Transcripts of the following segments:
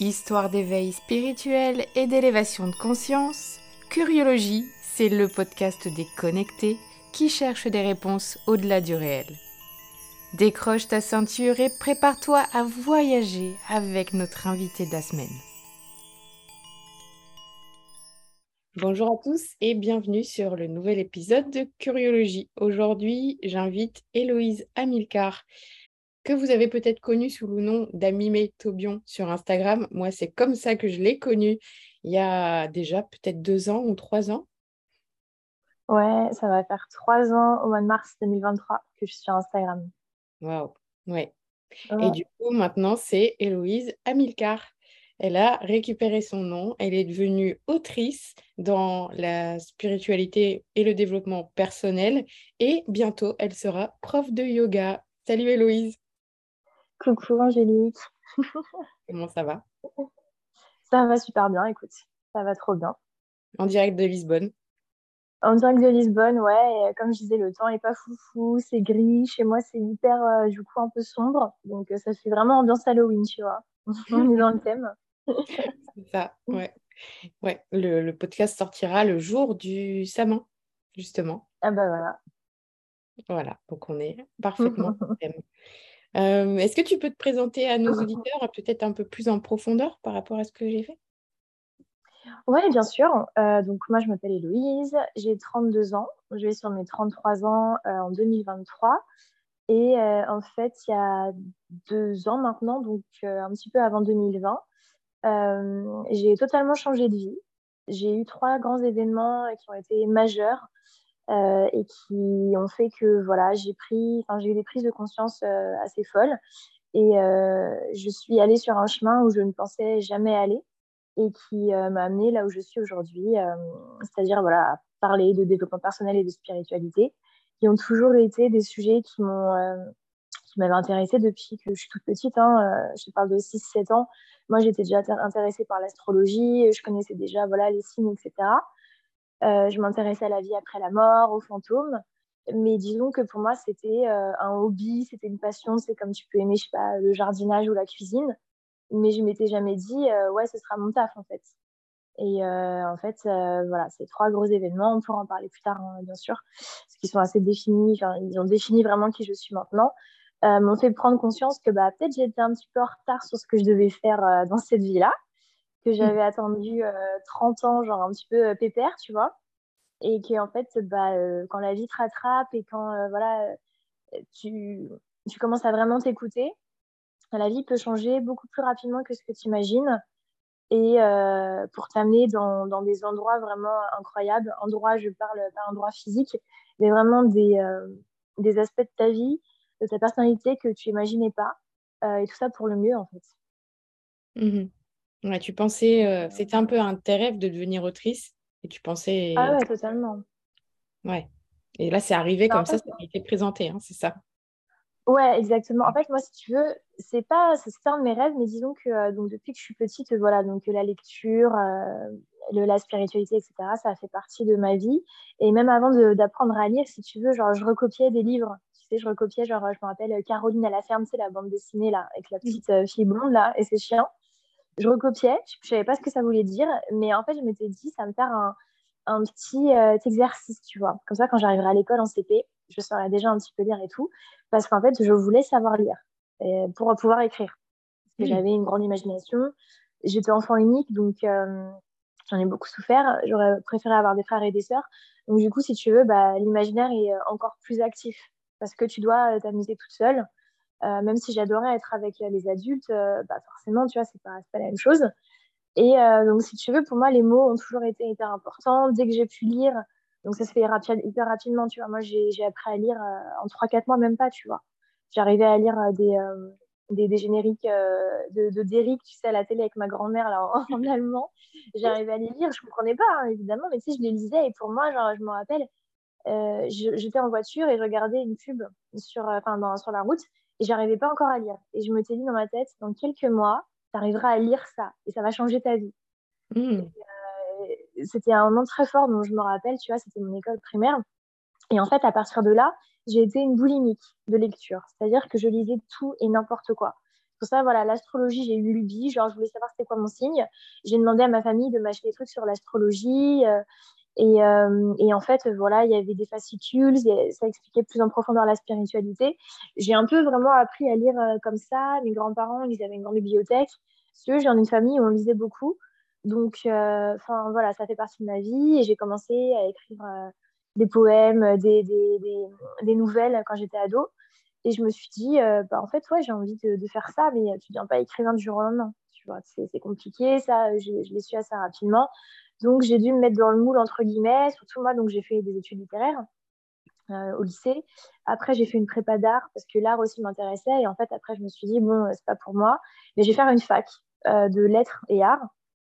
Histoire d'éveil spirituel et d'élévation de conscience, Curiologie, c'est le podcast des connectés qui cherchent des réponses au-delà du réel. Décroche ta ceinture et prépare-toi à voyager avec notre invité de la semaine. Bonjour à tous et bienvenue sur le nouvel épisode de Curiologie. Aujourd'hui, j'invite Héloïse Amilcar que vous avez peut-être connu sous le nom d'Amimé Tobion sur Instagram. Moi, c'est comme ça que je l'ai connu il y a déjà peut-être deux ans ou trois ans. Ouais, ça va faire trois ans au mois de mars 2023 que je suis sur Instagram. Waouh, ouais. Et du coup, maintenant, c'est Héloïse Amilcar. Elle a récupéré son nom, elle est devenue autrice dans la spiritualité et le développement personnel et bientôt elle sera prof de yoga. Salut Héloïse. Coucou Angélique. Comment ça va? Ça va super bien, écoute. Ça va trop bien. En direct de Lisbonne En direct de Lisbonne, ouais. comme je disais, le temps n'est pas foufou, c'est gris. Chez moi, c'est hyper, euh, du coup, un peu sombre. Donc, euh, ça fait vraiment ambiance Halloween, tu vois. On est dans le thème. c'est ça, ouais. Ouais, le, le, podcast sortira le jour du Saman, justement. Ah bah voilà. Voilà, donc on est parfaitement dans le thème. Euh, est-ce que tu peux te présenter à nos auditeurs peut-être un peu plus en profondeur par rapport à ce que j'ai fait? Oui, bien sûr. Euh, donc moi, je m'appelle Héloïse, j'ai 32 ans. Je vais sur mes 33 ans euh, en 2023. Et en fait, il y a deux ans maintenant, donc un petit peu avant 2020, j'ai totalement changé de vie. J'ai eu trois grands événements qui ont été majeurs euh, et qui ont fait que voilà, j'ai pris, j'ai eu des prises de conscience euh, assez folles et euh, je suis allée sur un chemin où je ne pensais jamais aller et qui m'a amenée là où je suis aujourd'hui, c'est-à-dire voilà, parler de développement personnel et de spiritualité, qui ont toujours été des sujets qui m'ont qui m'avaient intéressée depuis que je suis toute petite. Hein, je parle de 6-7 ans. Moi, j'étais déjà intéressée par l'astrologie, je connaissais déjà voilà, les signes, etc. Euh, je m'intéressais à la vie après la mort, aux fantômes. Mais disons que pour moi, c'était euh, un hobby, c'était une passion. C'est comme tu peux aimer, je sais pas, le jardinage ou la cuisine. Mais je m'étais jamais dit, euh, ouais, ce sera mon taf, en fait. Et en fait, voilà, ces trois gros événements, on pourra en parler plus tard, hein, bien sûr, parce qu'ils sont assez définis, ils ont défini vraiment qui je suis maintenant, m'ont fait prendre conscience que bah, peut-être j'étais un petit peu en retard sur ce que je devais faire dans cette vie-là que j'avais attendu 30 euh, ans, genre un petit peu euh, pépère, tu vois. Et qui en fait, bah, euh, quand la vie te rattrape et quand voilà, tu, tu commences à vraiment t'écouter, la vie peut changer beaucoup plus rapidement que ce que tu imagines et pour t'amener dans, dans, des endroits vraiment incroyables. Endroits, je parle pas endroits physiques, mais vraiment des, des aspects de ta vie, de ta personnalité que tu imaginais pas. et tout ça pour le mieux, en fait. Mmh Ouais, tu pensais, euh, c'était un peu un tes rêves de devenir autrice et tu pensais. Ah ouais, totalement. Ouais. Et là, c'est arrivé comme ça, ça a été présenté, hein, c'est ça. Ouais, exactement. En fait, moi, si tu veux, c'est pas, c'est un de mes rêves, mais disons que euh, donc depuis que je suis petite, voilà, donc la lecture, euh, le, la spiritualité, etc., ça a fait partie de ma vie. Et même avant d'apprendre à lire, si tu veux, genre, je recopiais des livres. Tu sais, je recopiais, genre, je me rappelle Caroline à la ferme, c'est la bande dessinée là, avec la petite fille blonde là et ses chiens je recopiais, je savais pas ce que ça voulait dire, mais en fait, je m'étais dit, ça va me faire un, un petit euh, exercice, tu vois. Comme ça, quand j'arriverai à l'école en CP, je saurais déjà un petit peu lire et tout, parce qu'en fait, je voulais savoir lire pour pouvoir écrire. Parce que j'avais une grande imagination. J'étais enfant unique, donc euh, j'en ai beaucoup souffert. J'aurais préféré avoir des frères et des sœurs. Donc, du coup, si tu veux, bah, l'imaginaire est euh, encore plus actif parce que tu dois t'amuser toute seule. Euh, même si j'adorais être avec euh, les adultes, euh, bah forcément, tu vois, c'est pas, pas la même chose. Et donc, si tu veux, pour moi, les mots ont toujours été hyper importants. Dès que j'ai pu lire, donc ça se fait hyper rapidement, tu vois. Moi, j'ai appris à lire en 3-4 mois, même pas, tu vois. J'arrivais à lire des, des, des, génériques de, de Derrick, tu sais, à la télé avec ma grand-mère là en, allemand. J'arrivais à les lire, je comprenais pas, hein, évidemment, mais tu sais, je les lisais et pour moi, genre, je me rappelle, j'étais en voiture et je regardais une pub sur, enfin, sur la route et j'arrivais pas encore à lire. Et je me suis dit dans ma tête, dans quelques mois, tu arriveras à lire ça et ça va changer ta vie. Hmm. Euh, c'était un moment très fort dont je me rappelle, tu vois, c'était mon école primaire. Et en fait, à partir de là, j'ai été une boulimique de lecture. C'est-à-dire que je lisais tout et n'importe quoi. Pour ça, voilà, l'astrologie, j'ai eu lubie. Genre, je voulais savoir c'était quoi mon signe. J'ai demandé à ma famille de m'acheter des trucs sur l'astrologie. Et, euh, et, en fait, voilà, il y avait des fascicules, ça expliquait plus en profondeur la spiritualité. J'ai un peu vraiment appris à lire euh, comme ça. Mes grands-parents, ils avaient une grande bibliothèque. Parce j'ai une famille où on lisait beaucoup. Donc, euh, enfin, voilà, ça fait partie de ma vie. Et j'ai commencé à écrire des poèmes, des, nouvelles quand j'étais ado. Et je me suis dit, bah, en fait, ouais, j'ai envie de, faire ça, mais tu ne viens pas écrivain du jour au lendemain. Tu vois, c'est compliqué, ça, je, je l'ai su assez rapidement. Donc, j'ai dû me mettre dans le moule, entre guillemets, surtout moi, donc j'ai fait des études littéraires euh, au lycée. Après, j'ai fait une prépa d'art parce que l'art aussi m'intéressait. Et en fait, après, je me suis dit, bon, c'est pas pour moi, mais je vais faire une fac euh, de lettres et arts.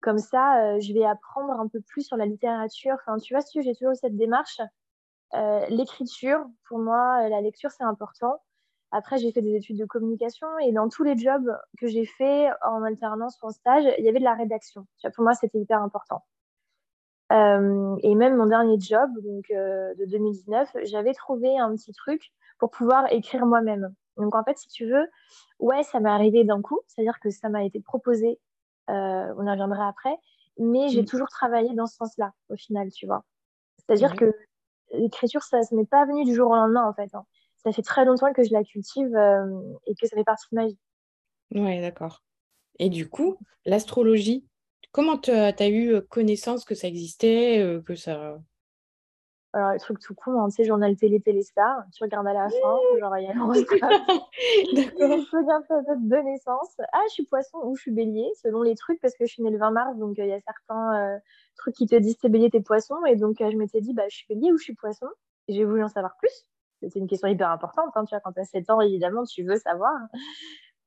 Comme ça, euh, je vais apprendre un peu plus sur la littérature. Enfin, tu vois, si j'ai toujours cette démarche. L'écriture, pour moi, la lecture, c'est important. Après, j'ai fait des études de communication et dans tous les jobs que j'ai fait en alternance ou en stage, il y avait de la rédaction. Pour moi, c'était hyper important. Euh, et même mon dernier job, donc euh, de 2019, j'avais trouvé un petit truc pour pouvoir écrire moi-même. Donc en fait, si tu veux, ouais, ça m'est arrivé d'un coup, c'est-à-dire que ça m'a été proposé, euh, on y reviendra après, mais j'ai mm. toujours travaillé dans ce sens-là, au final, tu vois. C'est-à-dire que l'écriture, ça ne m'est pas venu du jour au lendemain, en fait. Hein. Ça fait très longtemps que je la cultive et que ça fait partie de ma vie. Ouais, d'accord. Et du coup, l'astrologie, Comment tu as, eu connaissance que ça existait, que ça... Alors, le truc tout con, hein, tu sais, journal télé, téléstar, tu regardes à la fin, genre, il y a D'accord. Je regarde ta date de naissance. Ah, je suis poisson ou je suis bélier, selon les trucs, parce que je suis née le 20 mars, donc euh, il y a certains trucs qui te disent t'es bélier, t'es poisson. Et donc, je m'étais dit, bah, je suis bélier ou je suis poisson. Et j'ai voulu en savoir plus. C'est une question hyper importante, hein, tu vois, quand tu as 7 ans, évidemment, tu veux savoir.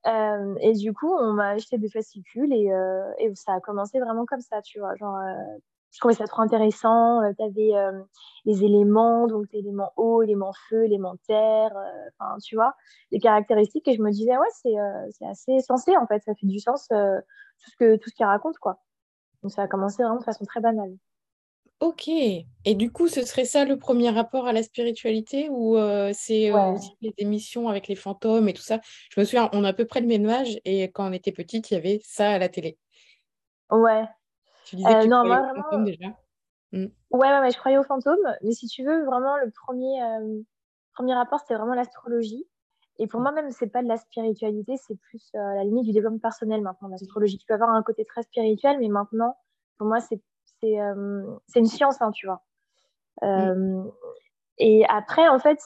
Euh, et du coup, on m'a acheté des fascicules et, euh, et, ça a commencé vraiment comme ça, tu vois. Genre, euh, je trouvais ça trop intéressant. tu avais les éléments, donc l'élément eau, l'élément feu, l'élément terre, enfin, tu vois, les caractéristiques. Et je me disais, ouais, c'est c'est assez sensé en fait, ça fait du sens, tout ce que tout ce qu'il raconte, quoi. Donc ça a commencé vraiment de façon très banale. Ok. Et du coup, ce serait ça le premier rapport à la spiritualité ou euh, c'est euh, aussi les émissions avec les fantômes et tout ça? Je me souviens, on a à peu près le même âge et quand on était petite, il y avait ça à la télé. Ouais. Tu disais que euh, tu non, aux fantômes déjà? Mmh. Ouais, ouais, je croyais aux fantômes. Mais si tu veux, vraiment, le premier, premier rapport, c'était vraiment l'astrologie. Et pour mmh. moi, même, c'est pas de la spiritualité, c'est plus à la limite du développement personnel maintenant, l'astrologie. Tu peux avoir un côté très spirituel, mais maintenant, pour moi, c'est c'est une science, hein, tu vois. Euh, et après, en fait,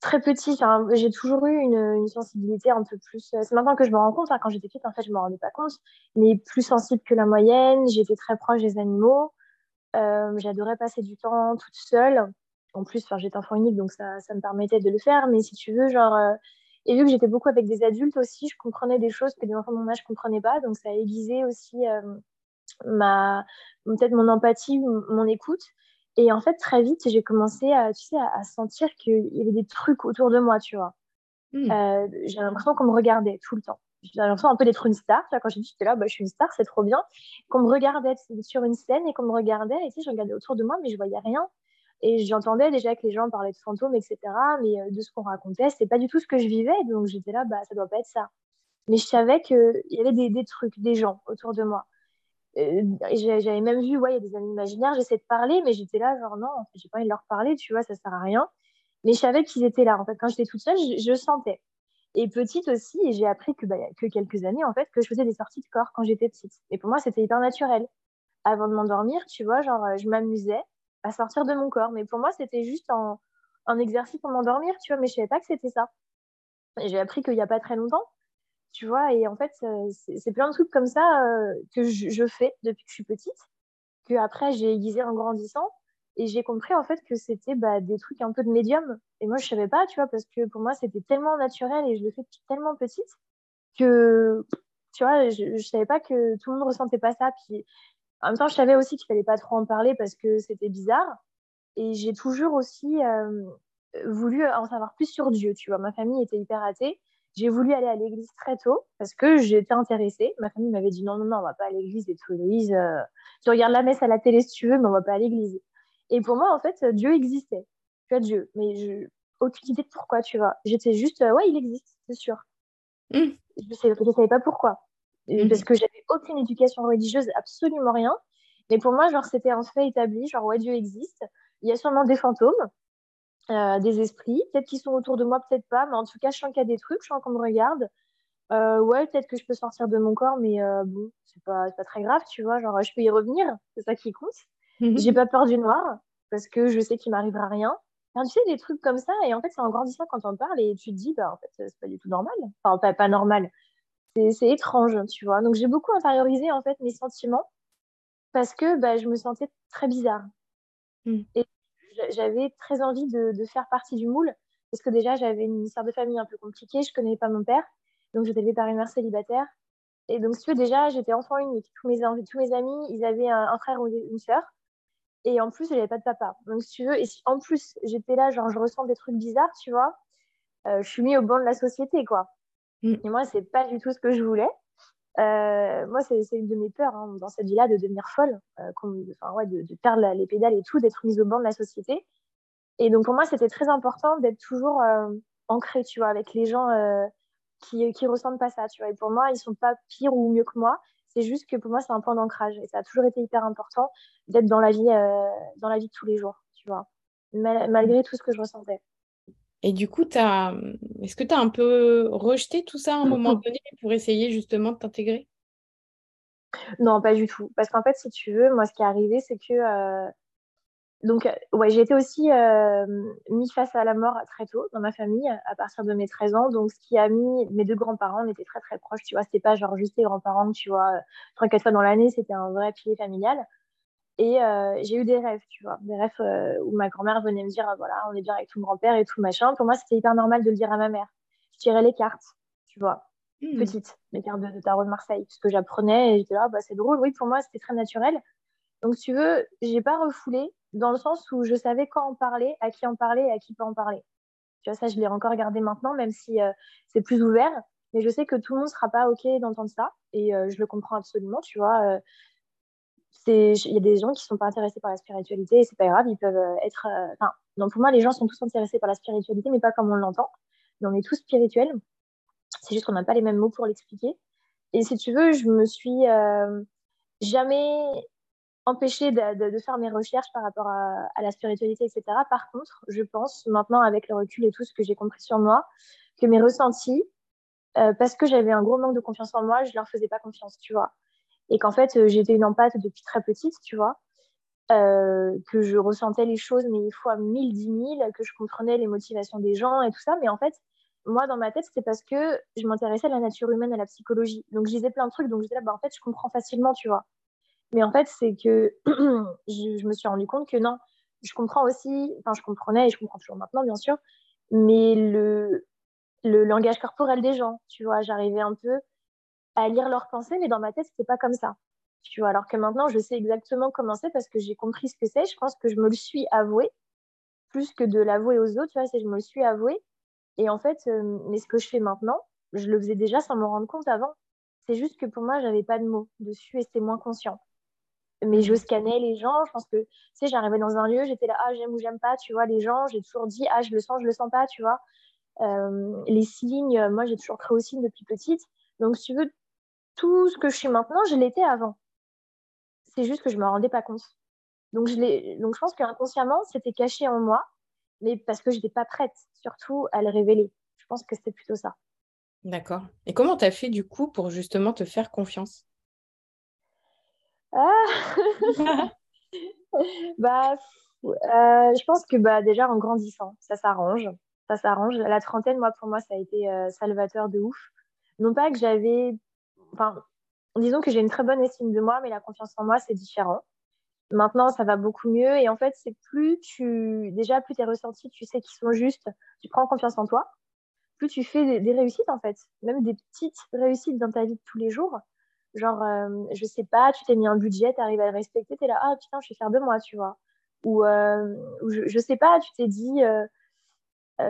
très petit, j'ai toujours eu une, sensibilité un peu plus. Euh, c'est maintenant que je me rends compte. Hein, quand j'étais petite, en fait, je me rendais pas compte, mais plus sensible que la moyenne. J'étais très proche des animaux. J'adorais passer du temps toute seule. En plus, j'étais enfant unique, donc ça, ça, me permettait de le faire. Mais si tu veux, genre, et vu que j'étais beaucoup avec des adultes aussi, je comprenais des choses que des enfants de mon âge comprenaient pas. Donc ça a aiguisé aussi ma peut-être mon empathie, mon écoute. Et en fait, très vite, j'ai commencé à, tu sais, à, sentir qu'il y avait des trucs autour de moi, tu vois. Hmm. Euh, j'ai l'impression qu'on me regardait tout le temps. J'ai l'impression un peu d'être une star. Tu vois, quand j'ai dit, j'étais là, bah, je suis une star, c'est trop bien. Qu'on me regardait sur une scène et qu'on me regardait. Et tu sais, je regardais autour de moi, mais je voyais rien. Et j'entendais déjà que les gens parlaient de fantômes, etc. Mais euh, de ce qu'on racontait, c'est pas du tout ce que je vivais. Donc j'étais là, bah, ça doit pas être ça. Mais je savais qu'il y avait des, des trucs, des gens autour de moi. Euh, j'avais même vu, ouais, il y a des amis imaginaires, j'essaie de parler, mais j'étais là, genre non, en fait, j'ai pas envie de leur parler, tu vois, ça sert à rien. Mais je savais qu'ils étaient là. En fait, quand j'étais toute seule, je, sentais. Et petite aussi, j'ai appris que, bah, y a que quelques années, en fait, que je faisais des sorties de corps quand j'étais petite. Et pour moi, c'était hyper naturel. Avant de m'endormir, tu vois, genre, je m'amusais à sortir de mon corps. Mais pour moi, c'était juste un, un exercice pour m'endormir, tu vois, mais je savais pas que c'était ça. J'ai appris qu'il y a pas très longtemps tu vois. Et en fait, euh, c'est plein de trucs comme ça euh, que je, fais depuis que je suis petite, que après j'ai aiguisé en grandissant. Et j'ai compris en fait que c'était bah, des trucs un peu de médium. Et moi, je savais pas, tu vois, parce que pour moi, c'était tellement naturel et je le fais depuis tellement petite que, tu vois, je, je savais pas que tout le monde ressentait pas ça. Puis en même temps, je savais aussi qu'il fallait pas trop en parler parce que c'était bizarre. Et j'ai toujours aussi euh, voulu en savoir plus sur Dieu, tu vois. Ma famille était hyper athée. J'ai voulu aller à l'église très tôt parce que j'étais intéressée. Ma famille m'avait dit non, non, non, on va pas à l'église et tout, Louise. Euh, tu regardes la messe à la télé si tu veux, mais on va pas à l'église. Et pour moi, en fait, Dieu existait. Tu vois, Dieu. Mais je... aucune idée de pourquoi, tu vois. J'étais juste, euh, ouais, il existe, c'est sûr. Mmh. Je ne savais, pas pourquoi. Mmh. Parce que j'avais aucune éducation religieuse, absolument rien. Mais pour moi, genre, c'était un fait établi, genre, ouais, Dieu existe. Il y a sûrement des fantômes, euh, des esprits. Peut-être qu'ils sont autour de moi, peut-être pas. Mais en tout cas, je sens qu'il y a des trucs, je sens qu'on me regarde. Euh, ouais, peut-être que je peux sortir de mon corps, mais euh, bon, c'est pas, pas très grave, tu vois. Genre, je peux y revenir, c'est ça qui compte. Mmh. J'ai pas peur du noir, parce que je sais qu'il m'arrivera rien. Enfin, tu sais, des trucs comme ça, et en fait, c'est en grandissant quand on parle, et tu te dis, bah, en fait, c'est pas du tout normal. Enfin, pas, pas normal. C'est étrange, tu vois. Donc, j'ai beaucoup intériorisé, en fait, mes sentiments, parce que bah, je me sentais très bizarre. Mmh. Et j'avais très envie de, de, faire partie du moule, parce que déjà, j'avais une histoire de famille un peu compliquée, je connaissais pas mon père, donc j'étais élevée par une mère célibataire. Et donc, si tu veux, déjà, j'étais enfant unique. Tous mes, tous mes amis, ils avaient un, frère ou une sœur. Et en plus, j'avais pas de papa. Donc, si tu veux, et en plus, j'étais là, genre, je ressens des trucs bizarres, tu vois, euh, je suis mis au banc de la société, quoi. Mm. Et moi, c'est pas du tout ce que je voulais. Euh, moi, c'est une de mes peurs hein, dans cette vie-là de devenir folle, euh, enfin, ouais, de, de, perdre les pédales et tout, d'être mise au banc de la société. Et donc, pour moi, c'était très important d'être toujours ancrée, tu vois, avec les gens qui, qui ressentent pas ça, tu vois. Et pour moi, ils sont pas pires ou mieux que moi. C'est juste que pour moi, c'est un point d'ancrage. Et ça a toujours été hyper important d'être dans la vie, euh, dans la vie de tous les jours, tu vois, malgré tout ce que je ressentais. Et du coup, as... est-ce que tu as un peu rejeté tout ça à un moment donné pour essayer justement de t'intégrer? Non, pas du tout. Parce qu'en fait, si tu veux, moi, ce qui est arrivé, c'est que euh, donc, euh, ouais, j'ai été aussi euh, mis face à la mort très tôt dans ma famille, à partir de mes 13 ans. Donc, ce qui a mis mes deux grands-parents, on était très très proches, tu vois. C'était pas genre juste les grands-parents, tu vois, trois, quatre fois dans l'année, c'était un vrai pilier familial. Et j'ai eu des rêves, tu vois, des rêves où ma grand-mère venait me dire, voilà, on est bien avec tout grand-père et tout machin. Pour moi, c'était hyper normal de le dire à ma mère. Je tirais les cartes, tu vois, mmh. petites, les cartes de, tarot de Marseille, puisque j'apprenais et j'étais là, bah, c'est drôle. Oui, pour moi, c'était très naturel. Donc, si tu veux, j'ai pas refoulé dans le sens où je savais quand en parler, à qui en parler et à qui pas en parler. Tu vois, ça, je l'ai encore gardé maintenant, même si euh, c'est plus ouvert. Mais je sais que tout le monde ne sera pas OK d'entendre ça. Et euh, je le comprends absolument, tu vois. Euh, il y a des gens qui ne sont pas intéressés par la spiritualité et c'est pas grave, ils peuvent être. Enfin, non, pour moi, les gens sont tous intéressés par la spiritualité, mais pas comme on l'entend. On est tous spirituels. C'est juste qu'on n'a pas les mêmes mots pour l'expliquer. Et si tu veux, je me suis jamais empêcher de, faire mes recherches par rapport à, la spiritualité, etc. Par contre, je pense maintenant, avec le recul et tout ce que j'ai compris sur moi, que mes ressentis, euh, parce que j'avais un gros manque de confiance en moi, je leur faisais pas confiance, tu vois. Et qu'en fait, euh, j'étais une empathe depuis très petite, tu vois. Euh, que je ressentais les choses, mais une fois mille, dix mille, que je comprenais les motivations des gens et tout ça. Mais en fait, moi, dans ma tête, c'était parce que je m'intéressais à la nature humaine, à la psychologie. Donc, je disais plein de trucs. Donc, j'étais là, bah, en fait, je comprends facilement, tu vois. Mais en fait, c'est que je, me suis rendu compte que non, je comprends aussi, enfin, je comprenais et je comprends toujours maintenant, bien sûr, mais le langage corporel des gens, tu vois, j'arrivais un peu à lire leurs pensées, mais dans ma tête, c'était pas comme ça. Tu vois, alors que maintenant, je sais exactement comment c'est parce que j'ai compris ce que c'est. Je pense que je me le suis avoué, plus que de l'avouer aux autres, tu vois, c'est je me le suis avoué. Et en fait, euh, mais ce que je fais maintenant, je le faisais déjà sans me rendre compte avant. C'est juste que pour moi, j'avais pas de mots dessus et c'était moins conscient mais je scannais les gens. Je pense que, tu sais, j'arrivais dans un lieu, j'étais là, ah, j'aime ou j'aime pas, tu vois, les gens, j'ai toujours dit, ah, je le sens, je le sens pas, tu vois. Euh, les signes, moi, j'ai toujours créé aux signes depuis petite. Donc, si tu veux, tout ce que je suis maintenant, je l'étais avant. C'est juste que je me rendais pas compte. Donc, je, Donc, je pense qu'inconsciemment, c'était caché en moi, mais parce que je n'étais pas prête, surtout, à le révéler. Je pense que c'était plutôt ça. D'accord. Et comment tu as fait, du coup, pour justement te faire confiance? Ah bah, euh, je pense que bah, déjà en grandissant, ça s'arrange. Ça s'arrange. La trentaine, moi, pour moi, ça a été euh, salvateur de ouf. Non pas que j'avais. Enfin, disons que j'ai une très bonne estime de moi, mais la confiance en moi, c'est différent. Maintenant, ça va beaucoup mieux. Et en fait, c'est plus tu. Déjà, plus tes ressentis, tu sais qu'ils sont justes, tu prends confiance en toi. Plus tu fais des, réussites, en fait. Même des petites réussites dans ta vie de tous les jours Genre, euh, je sais pas, tu t'es mis un budget, tu arrives à le respecter, tu es là, ah putain, je suis fière de moi, tu vois. Ou, euh, je, je, sais pas, tu t'es dit, euh,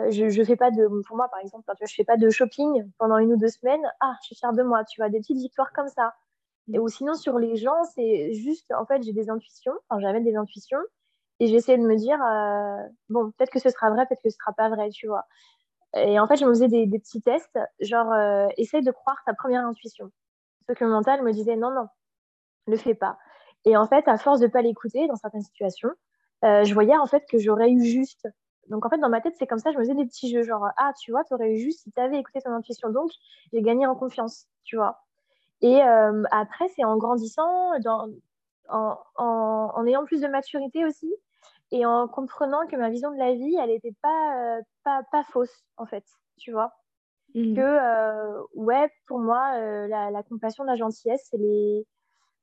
je, je fais pas de, pour moi par exemple, je fais pas de shopping pendant une ou deux semaines, ah, je suis fière de moi, tu vois, des petites victoires comme ça. Ou sinon, sur les gens, c'est juste, en fait, j'ai des intuitions, enfin, j'avais des intuitions, et j'essaie de me dire, bon, peut-être que ce sera vrai, peut-être que ce sera pas vrai, tu vois. Et en fait, je me faisais des, petits tests, genre, euh, essaye de croire ta première intuition. Ce que le mental me disait, non, non, le fais pas. Et en fait, à force de pas l'écouter dans certaines situations, euh, je voyais en fait que j'aurais eu juste. Donc en fait, dans ma tête, c'est comme ça, je me faisais des petits jeux, genre, ah, tu vois, tu aurais eu juste si tu avais écouté ton intuition. Donc, j'ai gagné en confiance, tu vois. Et euh, après, c'est en grandissant, dans, en, en, en, ayant plus de maturité aussi, et en comprenant que ma vision de la vie, elle n'était pas, euh, pas, pas, fausse, en fait, tu vois. Mmh. Que, euh, ouais, pour moi, la, la, compassion, la gentillesse, c'est les,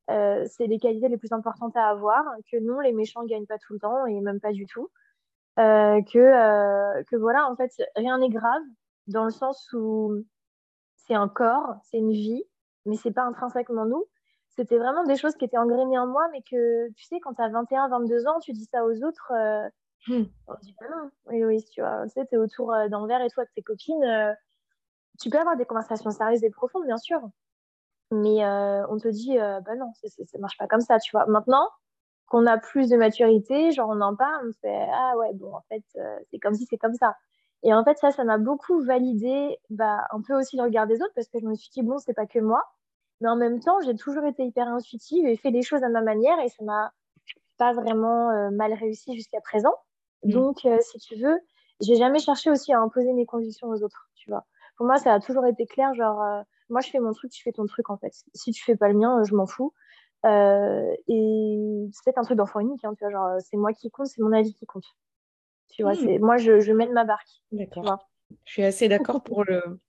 c'est les qualités les plus importantes à avoir. Que non, les méchants ne gagnent pas tout le temps, et même pas du tout. Que, que voilà, en fait, rien n'est grave, dans le sens où c'est un corps, c'est une vie, mais c'est pas intrinsèquement nous c'était vraiment des choses qui étaient engrainées en moi, mais que tu sais, quand tu as 21, 22 ans, tu dis ça aux autres, euh, hmm. on dit pas non. Oui, oui, tu vois, tu sais, es autour euh, d'un verre et toi avec tes copines, euh, tu peux avoir des conversations sérieuses et profondes, bien sûr, mais on te dit, bah non, ça marche pas comme ça, tu vois. Maintenant qu'on a plus de maturité, genre on en parle, on se fait, ah ouais, bon, en fait, c'est comme si c'est comme ça. Et en fait, ça, ça m'a beaucoup validé bah, un peu aussi le regard des autres parce que je me suis dit, bon, c'est pas que moi. Mais en même temps, j'ai toujours été hyper intuitive et fait les choses à ma manière et ça m'a pas vraiment euh, mal réussi jusqu'à présent. Mm. Donc, euh, si tu veux, j'ai jamais cherché aussi à imposer mes convictions aux autres, tu vois. Pour moi, ça a toujours été clair, genre, euh, moi, je fais mon truc, tu fais ton truc, en fait. Si tu fais pas le mien, je m'en fous. Et c'est peut-être un truc d'enfant unique, hein, tu vois, genre, c'est moi qui compte, c'est mon avis qui compte. Tu vois, mm. c'est moi, je, je mène ma barque. D'accord. Je suis assez d'accord pour le,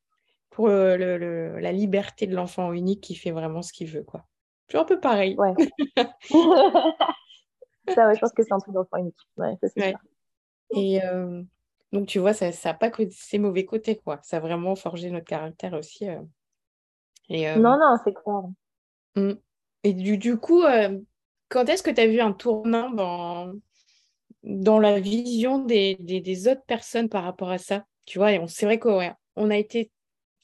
pour le, la liberté de l'enfant unique qui fait vraiment ce qu'il veut. Quoi. Je suis un peu pareil. Ouais. ça, ouais, je pense que c'est un truc d'enfant unique. Ouais, ça, Et euh, donc, tu vois, ça n'a pas que ses mauvais côtés. quoi. Ça a vraiment forgé notre caractère aussi. Euh. Et, euh, Non, non, c'est clair. Mmh. Et du, du coup, quand est-ce que tu as vu un tournant dans, dans la vision des, des, des, autres personnes par rapport à ça? Tu vois, c'est vrai qu'on a été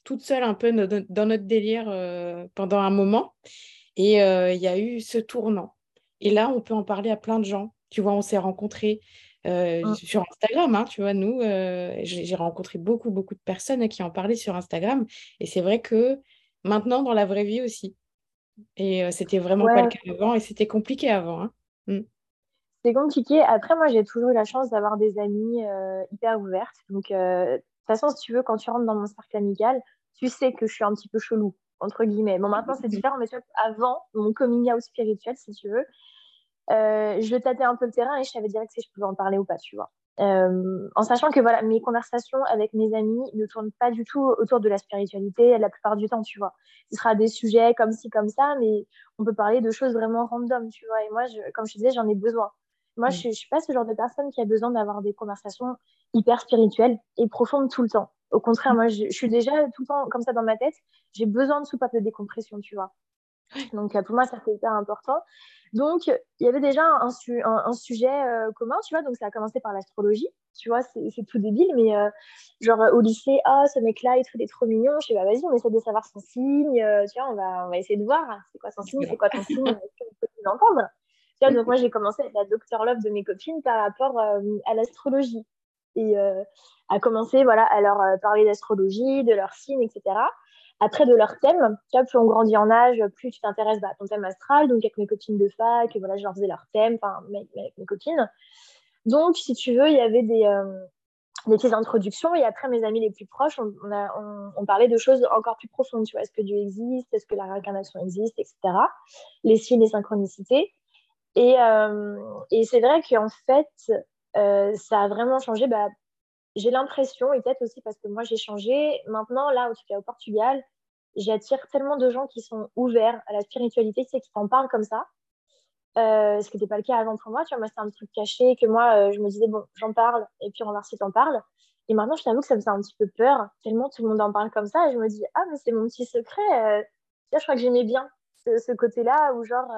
toute seule un peu dans notre délire euh, pendant un moment. Et euh, il y a eu ce tournant. Et là, on peut en parler à plein de gens. Tu vois, on s'est rencontrés euh, ah. sur Instagram. Hein, tu vois, nous, j'ai rencontré beaucoup, beaucoup de personnes qui en parlaient sur Instagram. Et c'est vrai que maintenant, dans la vraie vie aussi. Et c'était vraiment pas le cas avant. Et c'était compliqué avant. Hein. Mmh. C'est compliqué. Après, moi, j'ai toujours eu la chance d'avoir des amis hyper ouvertes. Donc, de toute façon, si tu veux, quand tu rentres dans mon cercle amical, tu sais que je suis un petit peu chelou, entre guillemets. Bon, maintenant, c'est différent, mais avant, mon coming out spirituel, si tu veux, euh, je tâtais un peu le terrain et je savais direct si je pouvais en parler ou pas, tu vois. Euh, en sachant que voilà, mes conversations avec mes amis ne tournent pas du tout autour de la spiritualité la plupart du temps, tu vois. Ce sera des sujets comme ci, comme ça, mais on peut parler de choses vraiment random, tu vois. Et moi, je, comme je disais, j'en ai besoin. Moi, je ne suis pas ce genre de personne qui a besoin d'avoir des conversations hyper spirituelles et profondes tout le temps. Au contraire, moi, je, suis déjà tout le temps comme ça dans ma tête. J'ai besoin de soupape de décompression, tu vois. Donc, euh, pour moi, ça c'est hyper important. Donc, il y avait déjà un, un, sujet euh, commun, tu vois. Donc, ça a commencé par l'astrologie. Tu vois, c'est tout débile, mais euh, genre au lycée, ah, oh, ce mec-là, il est trop mignon. Je sais, bah, vas-y, on essaie de savoir son signe. tu vois, on va, on va essayer de voir. C'est quoi son signe C'est quoi ton signe Est-ce qu'on peut l'entendre? Tu vois, donc moi, j'ai commencé avec la docteur Love de mes copines par rapport à l'astrologie et à commencer voilà, à leur parler d'astrologie, de leur signe, etc. Après, de leur thème, plus on grandit en âge, plus tu t'intéresses bah, à ton thème astral. Donc, avec mes copines de fac, voilà, je leur faisais leur thème, enfin, avec, mes copines. Donc, si tu veux, il y avait des, euh, petites introductions. Et après, mes amis les plus proches, on, parlait de choses encore plus profondes. Tu vois, est-ce que Dieu existe? Est-ce que la réincarnation existe? Etc. Les signes, les synchronicités. Et, euh, et c'est vrai qu'en fait, euh, ça a vraiment changé. Bah, j'ai l'impression, et peut-être aussi parce que moi j'ai changé, maintenant, là, en tout cas au Portugal, j'attire tellement de gens qui sont ouverts à la spiritualité, tu sais, qui t'en parlent comme ça. Euh, ce qui n'était pas le cas avant pour moi. Tu vois, moi, c'était un truc caché que moi, euh, je me disais, bon, j'en parle, et puis on va voir si t'en parles. Et maintenant, je t'avoue que ça me fait un petit peu peur, tellement tout le monde en parle comme ça, et je me dis, ah, mais c'est mon petit secret. je crois que j'aimais bien ce, côté-là, où genre,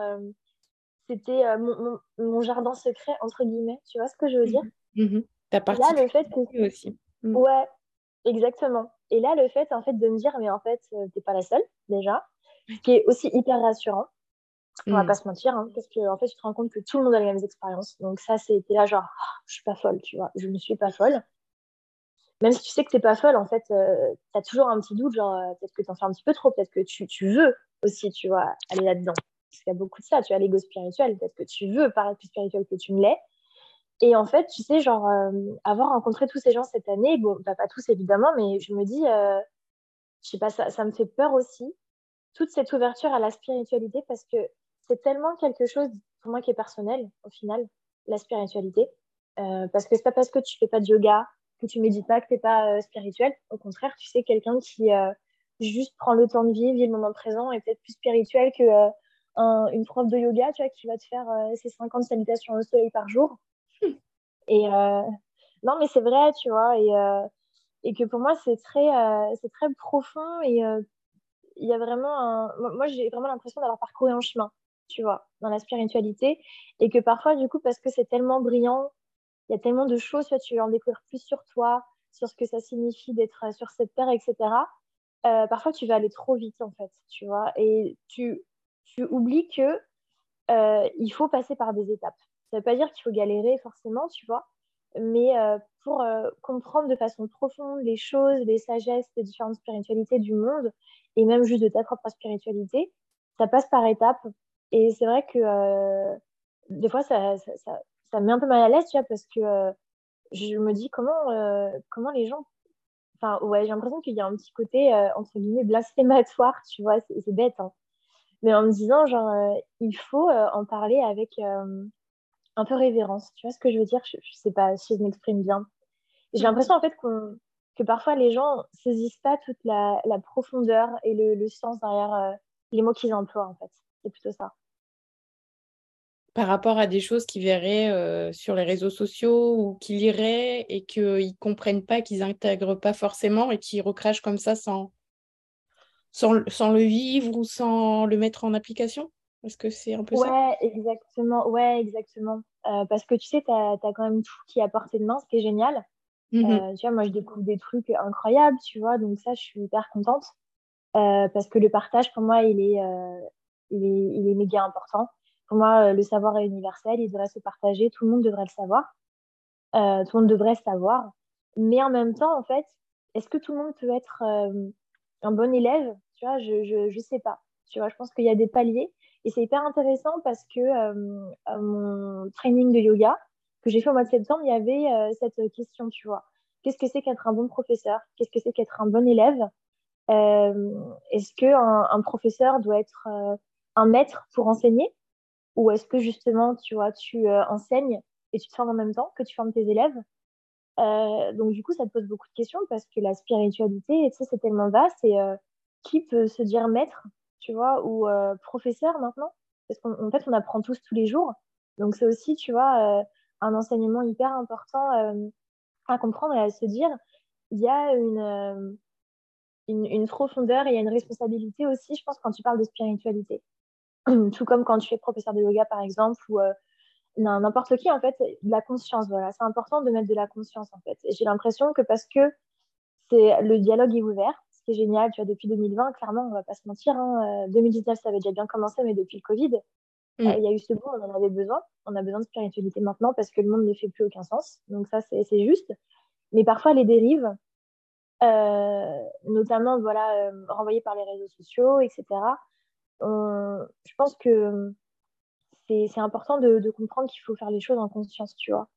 c'était euh, mon, mon, jardin secret, entre guillemets. Tu vois ce que je veux dire? Mmh. mmh Ta partie là, le fait que... aussi. Mmh. Ouais, exactement. Et là, le fait, en fait, de me dire, mais en fait, euh, t'es pas la seule, déjà, qui est aussi hyper rassurant. On va pas se mentir, hein, parce que en fait, tu te rends compte que tout le monde a les mêmes expériences. Donc ça, c'était là genre, oh, je suis pas folle, tu vois, je ne suis pas folle. même si tu sais que t'es pas folle, en fait, euh, tu as toujours un petit doute, genre euh, peut-être que tu en fais un petit peu trop, peut-être que tu, tu, veux aussi, tu vois, aller là-dedans. Parce qu'il y a beaucoup de ça, tu as l'ego spirituel, peut-être que tu veux paraître plus spirituel que tu ne l'es. Et en fait, tu sais, genre, euh, avoir rencontré tous ces gens cette année, bon, bah, pas tous évidemment, mais je me dis, je sais pas, ça, ça me fait peur aussi, toute cette ouverture à la spiritualité, parce que c'est tellement quelque chose, pour moi, qui est personnel, au final, la spiritualité. parce que c'est pas parce que tu fais pas de yoga, que tu médites pas, que tu n'es pas euh, spirituel. Au contraire, tu sais, quelqu'un qui euh, juste prend le temps de vivre, vit le moment présent, est peut-être plus spirituel que euh, une prof de yoga, tu vois, qui va te faire ses 50 salutations au soleil par jour. Et non, mais c'est vrai, tu vois, et, et que pour moi, c'est très, c'est très profond et il y a vraiment un... Moi, j'ai vraiment l'impression d'avoir parcouru un chemin, tu vois, dans la spiritualité. Et que parfois, du coup, parce que c'est tellement brillant, il y a tellement de choses, tu, tu veux en découvrir plus sur toi, sur ce que ça signifie d'être euh, sur cette terre, etc. Euh, parfois, tu vas aller trop vite, en fait, tu vois, et tu, tu oublies que euh, il faut passer par des étapes. Ça ne veut pas dire qu'il faut galérer forcément, tu vois, mais pour comprendre de façon profonde les choses, les sagesses des différentes spiritualités du monde, et même juste de ta propre spiritualité, ça passe par étapes. Et c'est vrai que des fois, ça, ça, ça me met un peu mal à l'aise, tu vois, parce que euh, je me dis comment, euh, comment les gens. Enfin, ouais, j'ai l'impression qu'il y a un petit côté, euh, entre guillemets, blasphématoire, tu vois, c'est bête, hein. Mais en me disant, genre, il faut en parler avec un peu révérence. Tu vois ce que je veux dire? Je, ne sais pas si je m'exprime bien. J'ai l'impression, en fait, que parfois les gens saisissent pas toute la, la profondeur et le, le sens derrière les mots qu'ils emploient, en fait. C'est plutôt ça par rapport à des choses qu'ils verraient euh, sur les réseaux sociaux ou qu'ils liraient et qu'ils ne comprennent pas, qu'ils n'intègrent pas forcément et qui recrachent comme ça sans, sans, le vivre ou sans le mettre en application? Est-ce que c'est un peu ouais, ça Ouais, exactement. Ouais, exactement. Euh, parce que tu sais, tu as, quand même tout qui est à portée de main, ce qui est génial. Mmh euh, tu vois, moi, je découvre des trucs incroyables, tu vois, donc ça, je suis hyper contente. parce que le partage, pour moi, il est, il est, il est méga important. Pour moi, euh, le savoir est universel, il devrait se partager, tout le monde devrait le savoir, euh, tout le monde devrait savoir. Mais en même temps, en fait, est-ce que tout le monde peut être euh, un bon élève? Tu vois, je, je, je sais pas. Tu vois, je pense qu'il y a des paliers. Et c'est hyper intéressant parce que à mon training de yoga que j'ai fait au mois de septembre, il y avait cette question, tu vois. Qu'est-ce que c'est qu'être un bon professeur? Qu'est-ce que c'est qu'être un bon élève? Est-ce qu'un un professeur doit être un maître pour enseigner? Ou est-ce que justement, tu vois, tu euh, enseignes et tu te formes en même temps que tu formes tes élèves? Euh, Donc du coup, ça te pose beaucoup de questions parce que la spiritualité, tu c'est tellement vaste et euh, qui peut se dire maître, tu vois, ou professeur maintenant Parce qu'en fait, on apprend tous tous les jours. Donc c'est aussi, tu vois, un enseignement hyper important à comprendre et à se dire, il y a une, une, profondeur et il y a une responsabilité aussi, je pense, quand tu parles de spiritualité. tout comme quand tu es professeur de yoga par exemple ou euh, n'importe qui en fait de la conscience voilà c'est important de mettre de la conscience en fait j'ai l'impression que parce que le dialogue est ouvert qui est génial tu vois depuis 2020 clairement on va pas se mentir 2019 hein, euh, ça avait déjà bien commencé mais depuis le Covid mm. euh, il y a eu ce boom on en avait besoin on a besoin de spiritualité maintenant parce que le monde ne fait plus aucun sens donc ça c'est juste mais parfois les dérives notamment voilà renvoyées par les réseaux sociaux etc je pense que c'est important de, comprendre qu'il faut faire les choses en conscience, tu vois.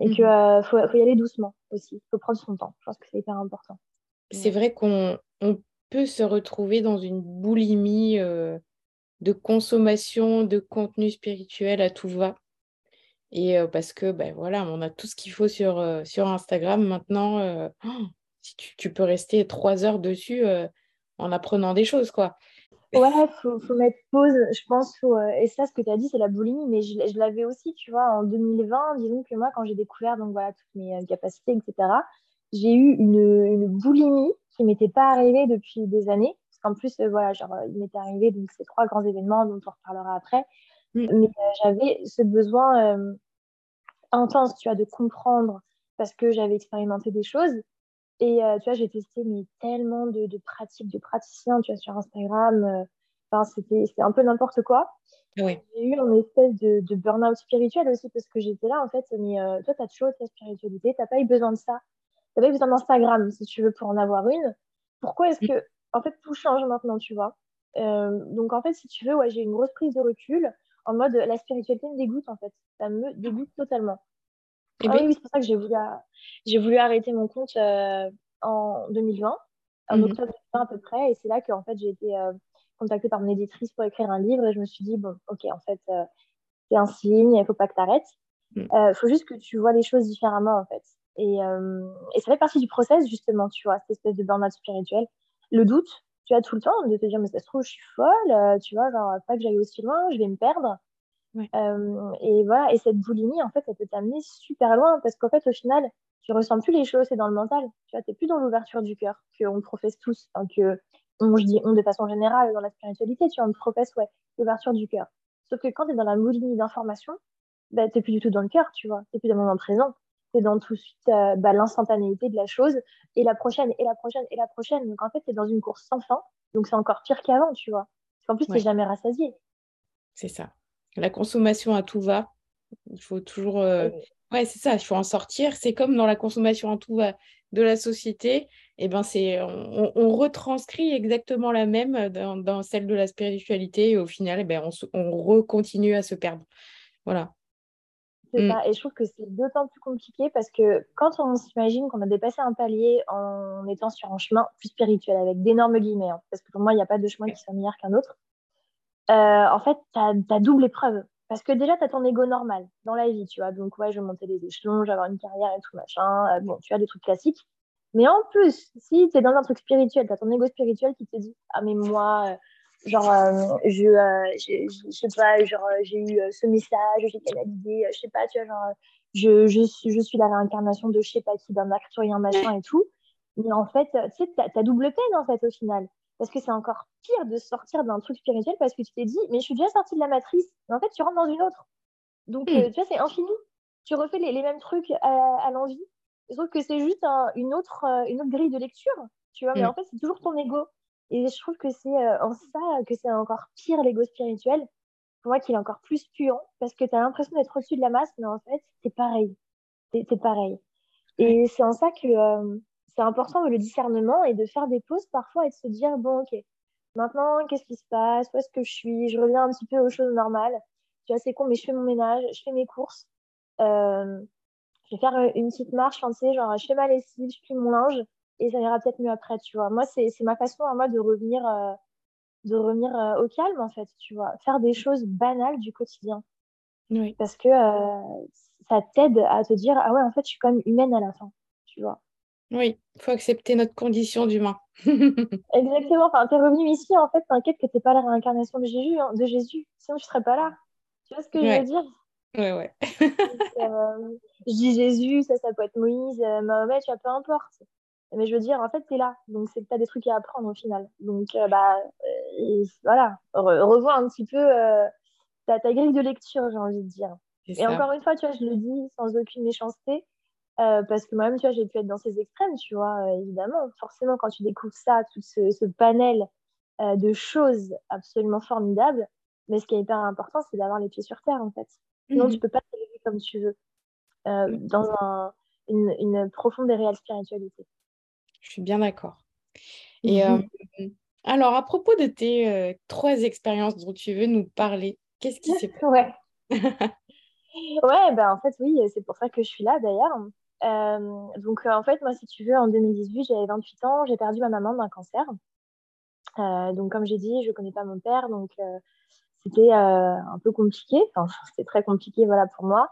Et qu'il mmh. faut, y aller doucement aussi. Il faut prendre son temps. Je pense que c'est hyper important. C'est vrai qu'on peut se retrouver dans une boulimie euh, de consommation de contenu spirituel à tout va. Et euh, parce que, ben voilà, on a tout ce qu'il faut sur, euh, sur Instagram maintenant. Oh, si tu, tu, peux rester trois heures dessus en apprenant des choses, quoi. Ouais, faut, faut mettre pause, je pense. Et ça, ce que tu as dit, c'est la boulimie, mais je, je l'avais aussi, tu vois, en 2020. Disons que moi, quand j'ai découvert donc, voilà, toutes mes capacités, etc., j'ai eu une, une boulimie qui m'était pas arrivée depuis des années. Parce qu'en plus, euh, voilà, genre, il m'était arrivé donc, ces trois grands événements dont on reparlera après. Mm. Mais j'avais ce besoin intense, tu vois, de comprendre parce que j'avais expérimenté des choses et euh, tu vois, j'ai testé mais, tellement de, de, pratiques, de praticiens, tu vois, sur Instagram. Euh, enfin, c'était un peu n'importe quoi. Oui. J'ai eu une espèce de, de burn-out spirituel aussi parce que j'étais là, en fait, mais euh, toi, tu as toujours ta spiritualité, tu n'as pas eu besoin de ça. N'avais besoin d'Instagram, si tu veux, pour en avoir une. Pourquoi est-ce que, en fait, tout change maintenant, tu vois? Euh, Donc, en fait, si tu veux, ouais, j'ai une grosse prise de recul en mode la spiritualité me dégoûte, en fait. Ça me dégoûte totalement. Et ah oui, c'est pour ça que j'ai voulu, j'ai voulu arrêter mon compte euh, en 2020, en mhm. octobre 2020 à peu près. Et c'est là que en fait, j'ai été euh, contactée par mon éditrice pour écrire un livre. Et je me suis dit, bon, ok, en fait, c'est un signe, il ne faut pas que tu arrêtes. Il mm. faut juste que tu vois les choses différemment, en fait. Et, euh, et, ça fait partie du process, justement, tu vois, cette espèce de burn-out spirituel. Le doute, tu as tout le temps de te dire, mais ça se trouve, je suis folle, euh, tu vois, genre, pas que j'aille aussi loin, je vais me perdre. Euh, et voilà, et cette boulimie, en fait, ça peut t'amener super loin parce qu'en fait, au final, tu ressens plus les choses, c'est dans le mental. Tu vois, t'es plus dans l'ouverture du cœur qu'on professe tous, enfin, que on, je dis on de façon générale dans la spiritualité, tu vois, on professe, ouais, l'ouverture du cœur. Sauf que quand tu es dans la boulimie d'information, bah, tu n'es plus du tout dans le cœur, tu vois, tu plus dans le moment présent dans tout de suite euh, bah, l'instantanéité de la chose et la prochaine et la prochaine et la prochaine. Donc en fait, tu es dans une course sans fin. Donc c'est encore pire qu'avant, tu vois. En plus, tu n'es jamais rassasié. C'est ça. La consommation à tout va. Il faut toujours. Euh, ouais, c'est ça. Il faut en sortir. C'est comme dans la consommation à tout va de la société. Et eh ben c'est on, on, retranscrit exactement la même dans, dans, celle de la spiritualité et au final eh ben, on, on recontinue à se perdre. Voilà. Mm. Et je trouve que c'est d'autant plus compliqué parce que quand on s'imagine qu'on a dépassé un palier en étant sur un chemin plus spirituel, avec d'énormes guillemets, hein, parce que pour moi, il n'y a pas de chemin qui soit meilleur qu'un autre, euh, en fait, tu as, double épreuve. Parce que déjà, tu as ton ego normal dans la vie, tu vois. Donc, ouais, je vais monter les échelons, je vais avoir une carrière et tout, machin. Euh, bon, tu as des trucs classiques. Mais en plus, si tu es dans un truc spirituel, tu as ton ego spirituel qui te dit Ah, mais moi, euh, genre euh, je, euh, je, je, sais pas genre euh, j'ai eu ce message j'ai canalisé je sais pas tu vois genre je, je, suis, je suis la réincarnation de je sais pas qui d'un arcturien machin et tout. Mais en fait tu sais t'as double peine en fait au final. Parce que c'est encore pire de sortir d'un truc spirituel parce que tu t'es dit mais je suis déjà sortie de la matrice. Mais en fait tu rentres dans une autre. Donc hmm. tu vois c'est infini. Tu refais les, les mêmes trucs à, à l'envie. Sauf que c'est juste une autre une autre grille de lecture tu vois. Mais hmm. en fait c'est toujours ton ego et je trouve que c'est euh, en ça que c'est encore pire l'ego spirituel. Pour moi, qu'il est encore plus puant parce que tu as l'impression d'être au-dessus de la masse, mais en fait, c'est pareil. C'est pareil. Et c'est en ça que euh, c'est important le discernement et de faire des pauses parfois et de se dire bon, ok, maintenant, qu'est-ce qui se passe? Où est-ce que je suis? Je reviens un petit peu aux choses normales. Tu vois, c'est con, mais je fais mon ménage, je fais mes courses. Euh, je vais faire une petite marche, tu sais, genre, je fais ma lessive, je plie mon linge et ça ira peut-être mieux après, tu vois. Moi, c'est ma façon à moi de revenir, euh, de revenir euh, au calme, en fait, tu vois. Faire des choses banales du quotidien. Oui. Parce que euh, ça t'aide à te dire, ah ouais, en fait, je suis quand même humaine à la fin, tu vois. Oui, il faut accepter notre condition d'humain. Exactement. Enfin, t'es revenu ici, en fait, t'inquiète que t'es pas la réincarnation de Jésus, hein, de Jésus. Sinon, je serais pas là. Tu vois ce que je veux dire? Ouais, ouais. je dis Jésus, ça, ça peut être Moïse, Mahomet, tu vois, peu importe. Mais je veux dire, en fait, tu es là. Donc, c'est que tu as des trucs à apprendre au final. Donc, euh, bah, euh, voilà, revois un petit peu euh, ta, grille de lecture, j'ai envie de dire. Et encore une fois, tu vois, je le dis sans aucune méchanceté, parce que moi-même, tu vois, j'ai pu être dans ces extrêmes, tu vois, évidemment. Forcément, quand tu découvres ça, tout ce, panel de choses absolument formidables, mais ce qui est hyper important, c'est d'avoir les pieds sur terre, en fait. Sinon, tu mhm. peux pas t'élever comme tu veux dans une, une profonde et réelle spiritualité. Je suis bien d'accord. Et mmh euh, alors, à propos de tes euh, trois expériences dont tu veux nous parler, qu'est-ce qui s'est passé? Ouais. ouais, ben en fait, oui, c'est pour ça que je suis là d'ailleurs. Euh, donc, en fait, moi, si tu veux, en 2018, j'avais 28 ans, j'ai perdu ma maman d'un cancer. donc, comme j'ai dit, je ne connais pas mon père, donc c'était un peu compliqué. Enfin, c'était très compliqué, voilà, pour moi.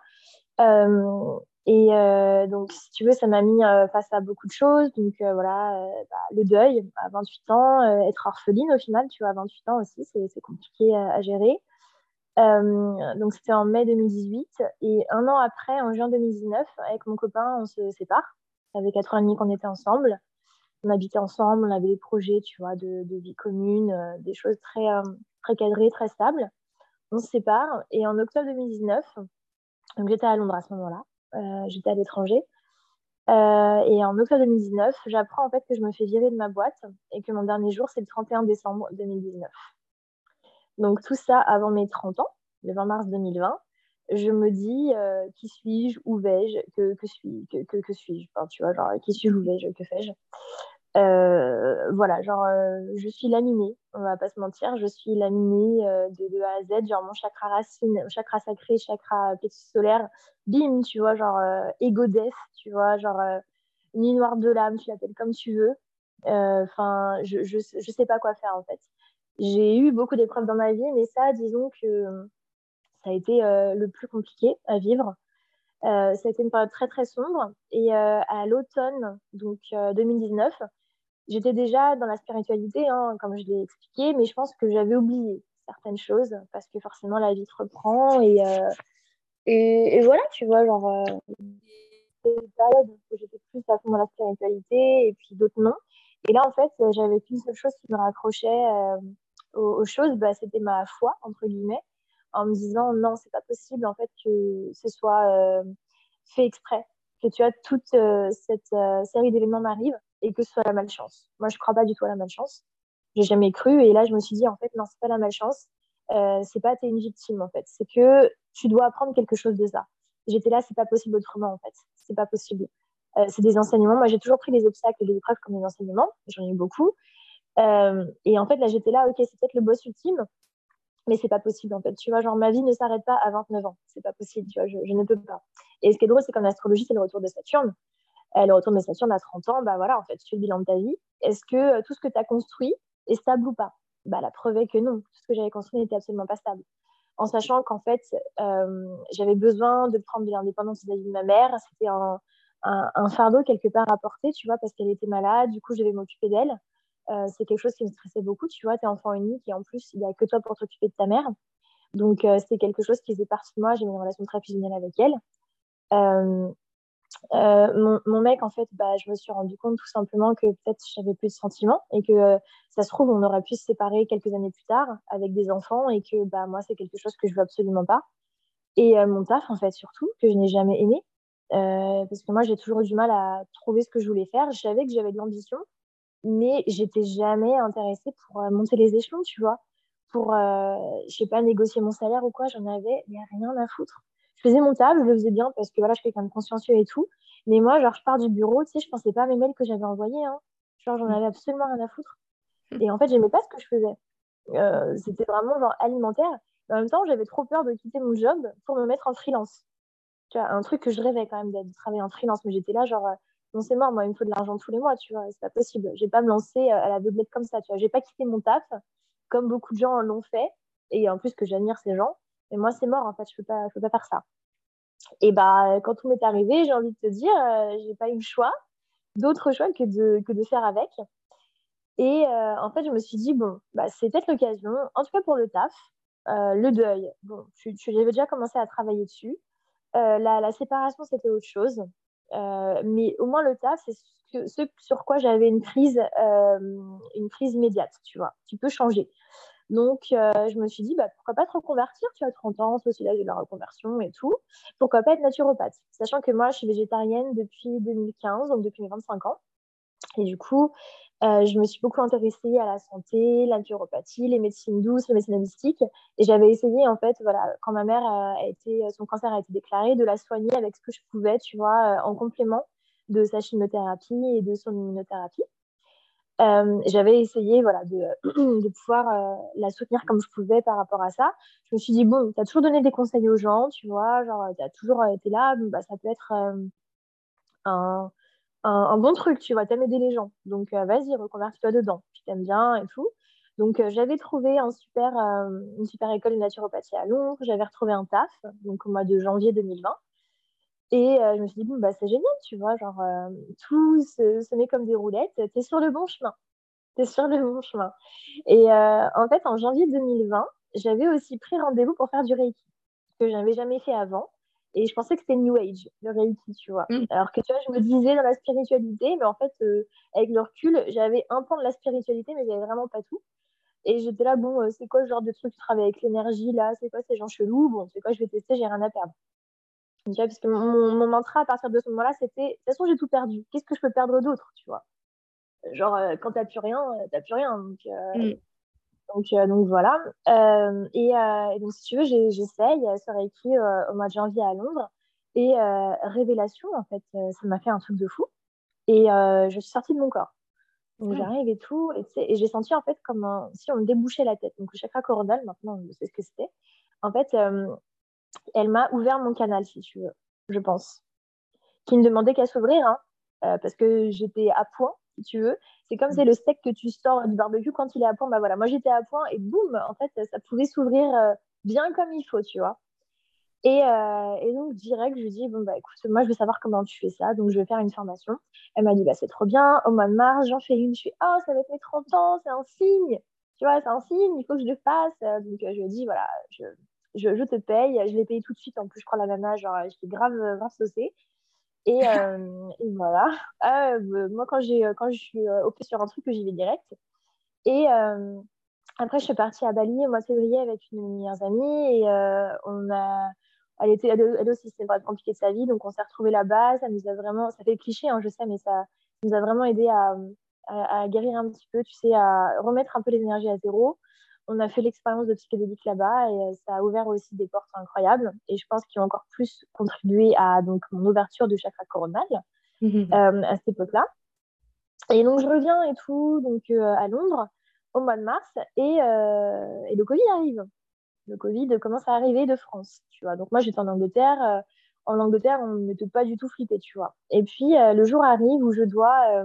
Et euh, donc, si tu veux, ça m'a mis euh, face à beaucoup de choses. Donc, euh, voilà, bah, le deuil à 28 ans, être orpheline au final, tu vois, à 28 ans aussi, c'est compliqué à, gérer. donc, c'était en mai 2018. Et un an après, en juin 2019, avec mon copain, on se sépare. Ça fait quatre ans et demi qu'on était ensemble. On habitait ensemble, on avait des projets, tu vois, de, de vie commune, des choses très, très cadrées, très stables. On se sépare. Et en octobre 2019, donc j'étais à Londres à ce moment-là. Euh, j'étais à l'étranger. Euh, et en octobre 2019, j'apprends en fait que je me fais virer de ma boîte et que mon dernier jour, c'est le 31 décembre 2019. Donc tout ça avant mes 30 ans, le 20 mars 2020. je me dis qui suis-je, où vais-je, que, que, suis, que, que, que suis-je, tu vois, genre qui suis-je, où vais-je, que fais-je? Voilà, genre je suis laminée, on va pas se mentir, je suis laminée de, de, A à Z, genre mon chakra racine, chakra sacré, chakra plexus solaire, bim, tu vois, genre ego death, tu vois, genre nuit noire de l'âme, tu l'appelles comme tu veux. Enfin, je, je, je sais pas quoi faire en fait. J'ai eu beaucoup d'épreuves dans ma vie, mais ça, disons que ça a été euh, le plus compliqué à vivre. Euh, ça a été une période très très sombre. Et euh, à l'automne, donc 2019, j'étais déjà dans la spiritualité, hein, comme je l'ai expliqué, mais je pense que j'avais oublié certaines choses parce que forcément la vie te reprend et, et, et, voilà, tu vois, genre, des périodes où j'étais plus à fond dans la spiritualité et puis d'autres non. Et là, en fait, j'avais qu'une seule chose qui me raccrochait aux, choses, bah, c'était ma foi, entre guillemets, en me disant non, c'est pas possible en fait que ce soit euh, fait exprès, que tu as toute euh, cette euh, série d'événements m'arrive et que ce soit la malchance. Moi, je crois pas du tout à la malchance. J'ai jamais cru et là, je me suis dit en fait non, c'est pas la malchance, c'est pas t'es une victime en fait, c'est que tu dois apprendre quelque chose de ça. J'étais là, c'est pas possible autrement en fait, c'est pas possible. c'est des enseignements. Moi, j'ai toujours pris les obstacles et les épreuves comme des enseignements. J'en ai eu beaucoup. Euh, et en fait, là, j'étais là, ok, c'est peut-être le boss ultime, mais c'est pas possible en fait. Tu vois, genre ma vie ne s'arrête pas à 29 ans. C'est pas possible, tu vois, je, je, ne peux pas. Et ce qui est drôle, c'est qu'en astrologie, c'est le retour de Saturne. Le retour de Saturne à 30 ans, bah voilà, en fait, tu fais le bilan de ta vie. Est-ce que euh, tout ce que tu as construit est stable ou pas? Bah la preuve est que non. Tout ce que j'avais construit n'était absolument pas stable. En sachant qu'en fait, euh, j'avais besoin de prendre de l'indépendance vis-à-vis de ma mère. C'était un, un, un, fardeau quelque part à porter, tu vois, parce qu'elle était malade. Du coup, je devais m'occuper d'elle. Euh, c'est quelque chose qui me stressait beaucoup. Tu vois, tu es enfant unique et en plus, il n'y a que toi pour t'occuper de ta mère. Donc, euh, c'était quelque chose qui faisait partie de moi. J'ai une relation très fusionnelle avec elle. Euh, mon, mon, mec, en fait, bah, je me suis rendu compte tout simplement que peut-être j'avais plus de sentiments et que ça se trouve, on aurait pu se séparer quelques années plus tard avec des enfants et que bah, moi, c'est quelque chose que je veux absolument pas. Et mon taf, en fait, surtout, que je n'ai jamais aimé. parce que moi, j'ai toujours eu du mal à trouver ce que je voulais faire. Je savais que j'avais de l'ambition, mais j'étais jamais intéressée pour euh, monter les échelons, tu vois. Pour, euh, je sais pas, négocier mon salaire ou quoi, j'en avais mais rien à foutre. Je faisais mon table, je le faisais bien parce que voilà, je suis quelqu'un de consciencieux et tout. Mais moi, genre, je pars du bureau, tu sais, je pensais pas à mes mails que j'avais envoyés. Hein. Genre, j'en avais absolument rien à foutre. Et en fait, j'aimais pas ce que je faisais. Euh, c'était vraiment genre alimentaire. Mais en même temps, j'avais trop peur de quitter mon job pour me mettre en freelance. Tu vois, un truc que je rêvais quand même de travailler en freelance, mais j'étais là, genre, non, c'est mort, moi, il me faut de l'argent tous les mois, tu vois, c'est pas possible. Je vais pas me lancer euh, à la doublette comme ça, tu vois. J'ai pas quitté mon taf, comme beaucoup de gens l'ont fait, et en plus que j'admire ces gens. Mais moi, c'est mort, en fait, je peux pas, je peux pas faire ça. Et bah, quand tout m'est arrivé, j'ai envie de te dire, euh, j'ai pas eu le choix, d'autre choix que de, faire avec. Et euh, en fait, je me suis dit, bon, bah, c'est peut-être l'occasion, en tout cas pour le taf, le deuil. Bon, j'avais déjà commencé à travailler dessus. la, la, séparation, c'était autre chose. Euh, mais au moins le taf, c'est ce, sur quoi j'avais une prise, euh, une prise immédiate, tu vois. Tu peux changer. Donc, euh, je me suis dit, bah, pourquoi pas te reconvertir? Tu as 30 ans, c'est aussi de la reconversion et tout. Pourquoi pas être naturopathe? Sachant que moi, je suis végétarienne depuis 2015, donc depuis mes 25 ans. Et du coup, euh, je me suis beaucoup intéressée à la santé, la naturopathie, les médecines douces, les médecines holistiques. Et j'avais essayé, en fait, voilà, quand ma mère a été, son cancer a été déclaré, de la soigner avec ce que je pouvais, tu vois, euh, en complément de sa chimiothérapie et de son immunothérapie. Euh, j'avais essayé voilà, de, de pouvoir euh, la soutenir comme je pouvais par rapport à ça. Je me suis dit, bon, tu as toujours donné des conseils aux gens, tu vois, genre, tu as toujours été là, bah, ça peut être un, un, bon truc, tu vois, t'aimes aider les gens. Donc, euh, vas-y, reconvertis-toi dedans. Tu t'aimes bien et tout. Donc, euh, j'avais trouvé un super, euh, une super école de naturopathie à Londres. J'avais retrouvé un taf, donc au mois de janvier 2020. Et je me suis dit, bon, bah, c'est génial, tu vois, genre, tout se, met comme des roulettes. T'es sur le bon chemin. T'es sur le bon chemin. Et en fait, en janvier 2020, j'avais aussi pris rendez-vous pour faire du Reiki, que je n'avais jamais fait avant. Et je pensais que c'était New Age, le Reiki, tu vois. Mm. Alors que tu vois, je me disais dans la spiritualité, mais en fait, euh, avec le recul, j'avais un point de la spiritualité, mais j'avais vraiment pas tout. Et j'étais là, bon, euh, c'est quoi le genre de truc, tu travailles avec l'énergie, là, c'est quoi ces gens chelous? Bon, c'est quoi, je vais tester, j'ai rien à perdre. Tu vois, parce que mon, mon, mantra à partir de ce moment-là, c'était, de toute façon, j'ai tout perdu. Qu'est-ce que je peux perdre d'autre, tu vois? Genre, euh, quand t'as plus rien, t'as plus rien. Donc, mm. Donc, donc voilà. Et, et, donc, si tu veux, j'essaye ce Reiki au mois de janvier à Londres. Et révélation, en fait, ça m'a fait un truc de fou. Et je suis sortie de mon corps. Donc, j'arrive et tout. Et, et j'ai senti, en fait, comme si on me débouchait la tête. Donc, le chakra coronal, maintenant, je sais ce que c'était. En fait, elle m'a ouvert mon canal, si tu veux, je pense. Qui ne demandait qu'à s'ouvrir, hein, euh, parce que j'étais à point, si tu veux. C'est comme mm. c'est le steak que tu sors du barbecue quand il est à point. Bah voilà, moi j'étais à point et boum, en fait, ça pouvait s'ouvrir euh, bien comme il faut, tu vois. Et, euh, et, donc, direct, je lui dis, bon, bah écoute, moi, je veux savoir comment tu fais ça, donc je vais faire une formation. Elle m'a dit, bah c'est trop bien, au mois de mars, j'en fais une. Je suis, oh, ça va être mes 30 ans, c'est un signe, tu vois, c'est un signe, il faut que je le fasse. Donc, je lui ai dit, voilà, je, je, je, te paye. Je l'ai payé tout de suite. En plus, je crois la nana, genre, j'étais grave, grave saucée. Et, euh, et voilà. Euh, moi, quand, j'ai, quand je suis euh, OP sur un truc, j'y vais direct. Et après, je suis partie à Bali au mois de février avec une de mes meilleures amies. Et on a. Elle, était, elle, aussi, c'était pas compliqué de sa vie. Donc, on s'est retrouvés là-bas. Ça nous a vraiment. Ça fait cliché, hein, je sais, mais ça nous a vraiment aidé à, à, à, guérir un petit peu, tu sais, à remettre un peu les énergies à zéro on a fait l'expérience de psychédélique là-bas et euh, ça a ouvert aussi des portes incroyables et je pense qu'ils ont encore plus contribué à donc mon ouverture du chakra coronal mhm. euh, à cette époque-là. Et donc je reviens et tout donc euh, à Londres au mois de mars et, le Covid arrive. Le Covid commence à arriver de France, tu vois. Donc moi j'étais en Angleterre. en Angleterre, on n'était pas du tout flippé, tu vois. Et puis le jour arrive où je dois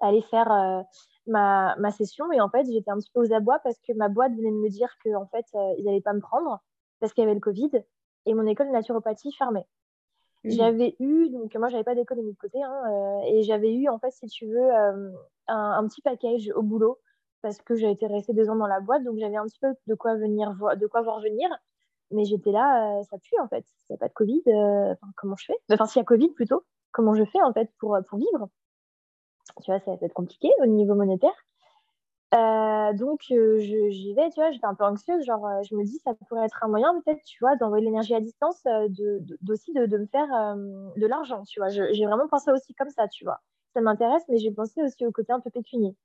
aller faire ma, ma, session. Et en fait, j'étais un petit peu aux abois parce que ma boîte venait de me dire qu'en fait, euh, ils n'allaient pas me prendre parce qu'il y avait le Covid et mon école de naturopathie fermait. Mmh. J'avais eu, donc moi, j'avais pas d'école de côté, hein, euh, et j'avais eu, en fait, si tu veux, euh, un, un, petit package au boulot parce que j'ai été restée deux ans dans la boîte, donc j'avais un petit peu de quoi, venir de quoi voir venir. Mais j'étais là, ça pue en fait. S'il n'y a pas de Covid, comment je fais? Enfin, s'il y a Covid plutôt, comment je fais en fait pour, pour vivre? Tu vois, ça va être compliqué au niveau monétaire. Euh, donc, euh, j'y vais, tu vois, j'étais un peu anxieuse. Genre, euh, je me dis, ça pourrait être un moyen, peut-être, tu vois, d'envoyer l'énergie à distance, d'aussi de, de, me faire de l'argent, tu vois. J'ai vraiment pensé aussi comme ça, tu vois. Ça m'intéresse, mais j'ai pensé aussi au côté un peu pécunier.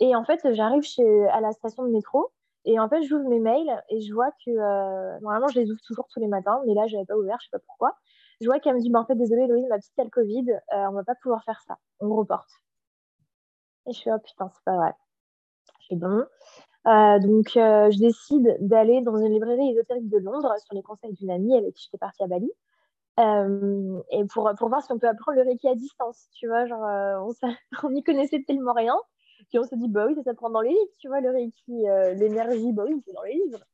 Et en fait, j'arrive à la station de métro et en fait, j'ouvre mes mails et je vois que, normalement, je les ouvre toujours tous les matins, mais là, je n'avais pas ouvert, je sais pas pourquoi. Je vois qu'elle me dit, bah, en fait, désolé, Louise, ma petite, a le Covid, on va pas pouvoir faire ça. On reporte. Et je suis, oh putain, c'est pas vrai. Je fais bon. Euh, donc, euh, je décide d'aller dans une librairie ésotérique de Londres sur les conseils d'une amie avec qui j'étais partie à Bali. Euh, et pour, pour voir si on peut apprendre le Reiki à distance, tu vois, genre, on n'y connaissait tellement rien. Puis on se dit, bah oui, ça s'apprend dans les livres, tu vois, le Reiki, l'énergie, bah oui, c'est dans les livres.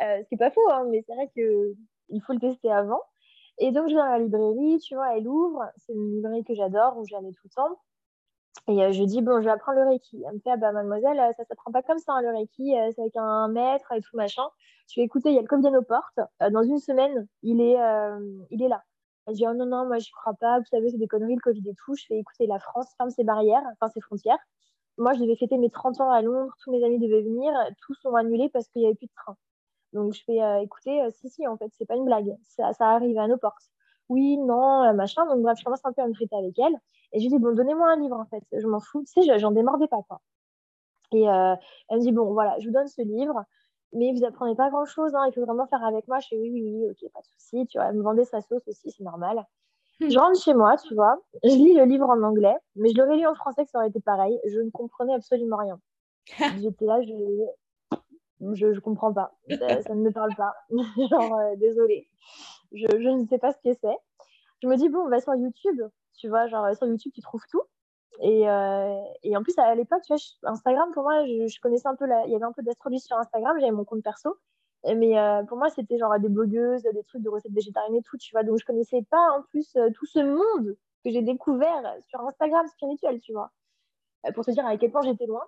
Ce qui pas faux, hein, mais c'est vrai qu'il faut le tester avant. Et donc, je vais dans la librairie, tu vois, elle ouvre. C'est une librairie que j'adore, où j'allais tout le temps. Et euh, je dis, bon, je vais apprendre le Reiki. Elle me fait, ah bah, mademoiselle, euh, ça ne s'apprend pas comme ça, hein, le Reiki, euh, c'est avec un maître et tout machin. Je vais écouter, il y a le Covid aux portes. dans une semaine, il est, il est là. Elle dit, oh non, non, moi, je crois pas. Vous savez, c'est des conneries, le Covid et tout. Je fais écouter, la France ferme ses barrières, enfin ses frontières. Moi, je devais fêter mes 30 ans à Londres. Tous mes amis devaient venir. Tous sont annulés parce qu'il n'y avait plus de train. Donc, je fais, écouter, si, si, en fait, c'est pas une blague. Ça, ça arrive à nos portes oui, non, machin. Donc, bref, je commence un peu à me traiter avec elle. Et je lui dis, bon, donnez-moi un livre, en fait. Je m'en fous. Tu sais, j'en démordais pas, quoi. Et euh, elle me dit, bon, voilà, je vous donne ce livre, mais vous apprenez pas grand-chose. Hein, il faut vraiment faire avec moi. Je fais, oui, oui, oui, ok, pas de souci. Tu vois, elle me vendait sa sauce aussi, c'est normal. Hmm. Je rentre chez moi, tu vois. Je lis le livre en anglais, mais je l'aurais lu en français, que ça aurait été pareil. Je ne comprenais absolument rien. J'étais là, je, je, je comprends pas. Ça, ne me parle pas. Genre, euh, désolée. Je, je, ne sais pas ce que c'est. Je me dis, bon, on va sur YouTube. Tu vois, genre, sur YouTube, tu trouves tout. Et, euh, en plus, à l'époque, tu vois, Instagram, pour moi, je, connaissais un peu, il y avait un peu d'astrologie sur Instagram. J'avais mon compte perso. Mais euh, pour moi, c'était genre des blogueuses, des trucs de recettes végétariennes et tout, tu vois. Donc, je connaissais pas en plus tout ce monde que j'ai découvert sur Instagram spirituel, tu vois. pour te dire à quel point j'étais loin.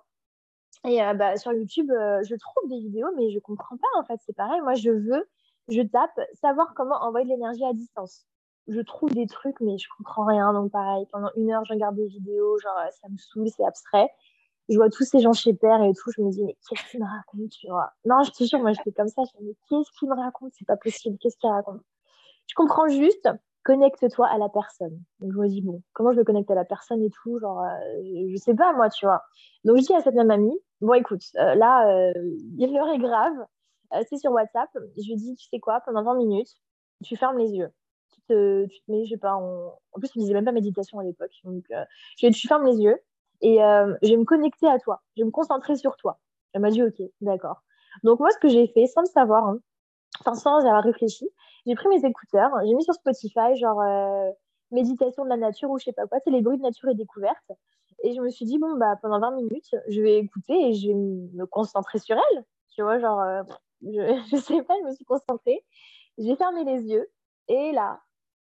Et euh, bah, sur YouTube, euh, je trouve des vidéos, mais je comprends pas en fait. C'est pareil. Moi, je veux, je tape, savoir comment envoyer de l'énergie à distance. Je trouve des trucs, mais je comprends rien. Donc, pareil, pendant une heure, je regarde des vidéos, genre, euh, ça me saoule, c'est abstrait. Je vois tous ces gens chez Père et tout. Je me dis, mais qu'est-ce qu'il me raconte, tu vois? Non, je te jure, moi, j'étais comme ça. Je me dis, qu'est-ce qu'il me raconte? C'est pas possible. Qu'est-ce qu'il raconte? Je comprends juste connecte-toi à la personne. Donc je me dis, bon, comment je me connecte à la personne et tout, genre, euh, je, sais pas moi, tu vois. Donc je dis à cette même amie, bon écoute, euh, là, euh, l'heure est grave, c'est sur WhatsApp, je lui dis, tu sais quoi, pendant 20 minutes, tu fermes les yeux. Tu te, tu te mets, je sais pas, en, plus, on disait même pas méditation à l'époque. Donc, je lui dis, tu fermes les yeux et je vais me connecter à toi, je vais me concentrer sur toi. Elle m'a dit, ok, d'accord. Donc moi, ce que j'ai fait, sans le savoir, hein, sans avoir réfléchi, j'ai pris mes écouteurs, j'ai mis sur Spotify, genre euh, méditation de la nature ou je sais pas quoi, c'est les bruits de nature et découverte. Et je me suis dit, bon, bah, pendant 20 minutes, je vais écouter et je vais me concentrer sur elle. Tu vois, genre, euh, je, je sais pas, je me suis concentrée. J'ai fermé les yeux et là,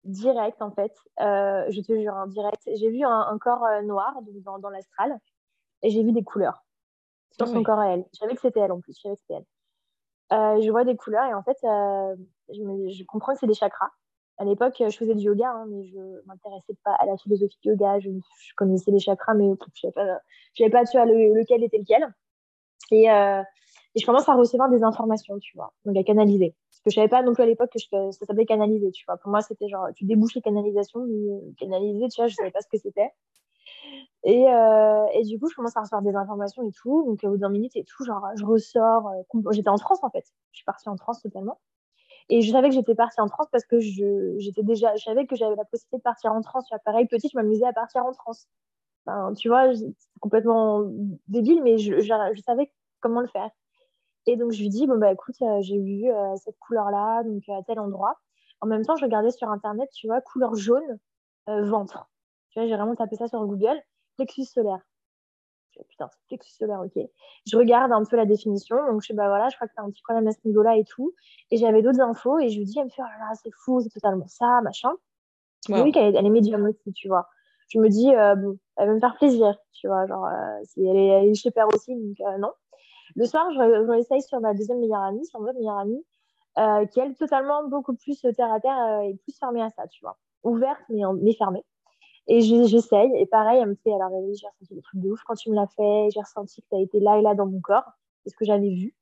direct en fait, euh, je te jure, en direct, j'ai vu un, corps noir dans, dans l'astral et j'ai vu des couleurs sur son corps à elle. Je savais que c'était elle en plus, je savais que c'était elle. Euh, je vois des couleurs et en fait, euh, je, comprends que c'est des chakras. À l'époque, je faisais du yoga, hein, mais je ne m'intéressais pas à la philosophie du yoga. Je, connaissais les chakras, mais je ne savais pas, tu vois, lequel était lequel. Et, euh, et, je commence à recevoir des informations, tu vois, donc à canaliser. Que je savais pas non plus à l'époque que ça s'appelait canaliser, tu vois. Pour moi, c'était genre, tu débouches les canalisations, canaliser, tu vois, je savais pas ce que c'était. Et, euh, et, du coup, je commence à recevoir des informations et tout. Donc, au bout d'un minute et tout, genre, je ressors. Euh, j'étais en France, en fait. Je suis partie en France totalement. Et je savais que j'étais partie en France parce que je, j'étais déjà, je savais que j'avais la possibilité de partir en France. Pareil, petite, je m'amusais à partir en France. Enfin, tu vois, c'est complètement débile, mais je, je, savais comment le faire. Et donc, je lui dis, bon, bah écoute, euh, j'ai vu cette couleur-là, donc à tel endroit. En même temps, je regardais sur Internet, tu vois, couleur jaune, ventre. Tu vois, j'ai vraiment tapé ça sur Google plexus solaire. Putain, c'est plexus solaire, ok. Je regarde un peu la définition, donc je sais, bah voilà, je crois que tu as un petit problème à ce niveau-là et tout. Et j'avais d'autres infos, et je lui dis, elle me fait, oh là là, c'est fou, c'est totalement ça, machin. Oui, qu'elle elle est médium aussi, tu vois. Je me dis, euh, bon, elle va me faire plaisir, tu vois, genre, euh, si elle est, elle est chez Père aussi, donc euh, non. Le soir, je, je réessaye sur ma deuxième meilleure amie, sur ma meilleure amie, qui elle, totalement beaucoup plus terre à terre et plus fermée à ça, tu vois. Ouverte, mais, mais fermée. Et j'essaye. Et pareil, elle me fait alors, j'ai ressenti des trucs de ouf quand tu me l'as fait. J'ai ressenti que tu as été là et là dans mon corps. C'est ce que j'avais vu.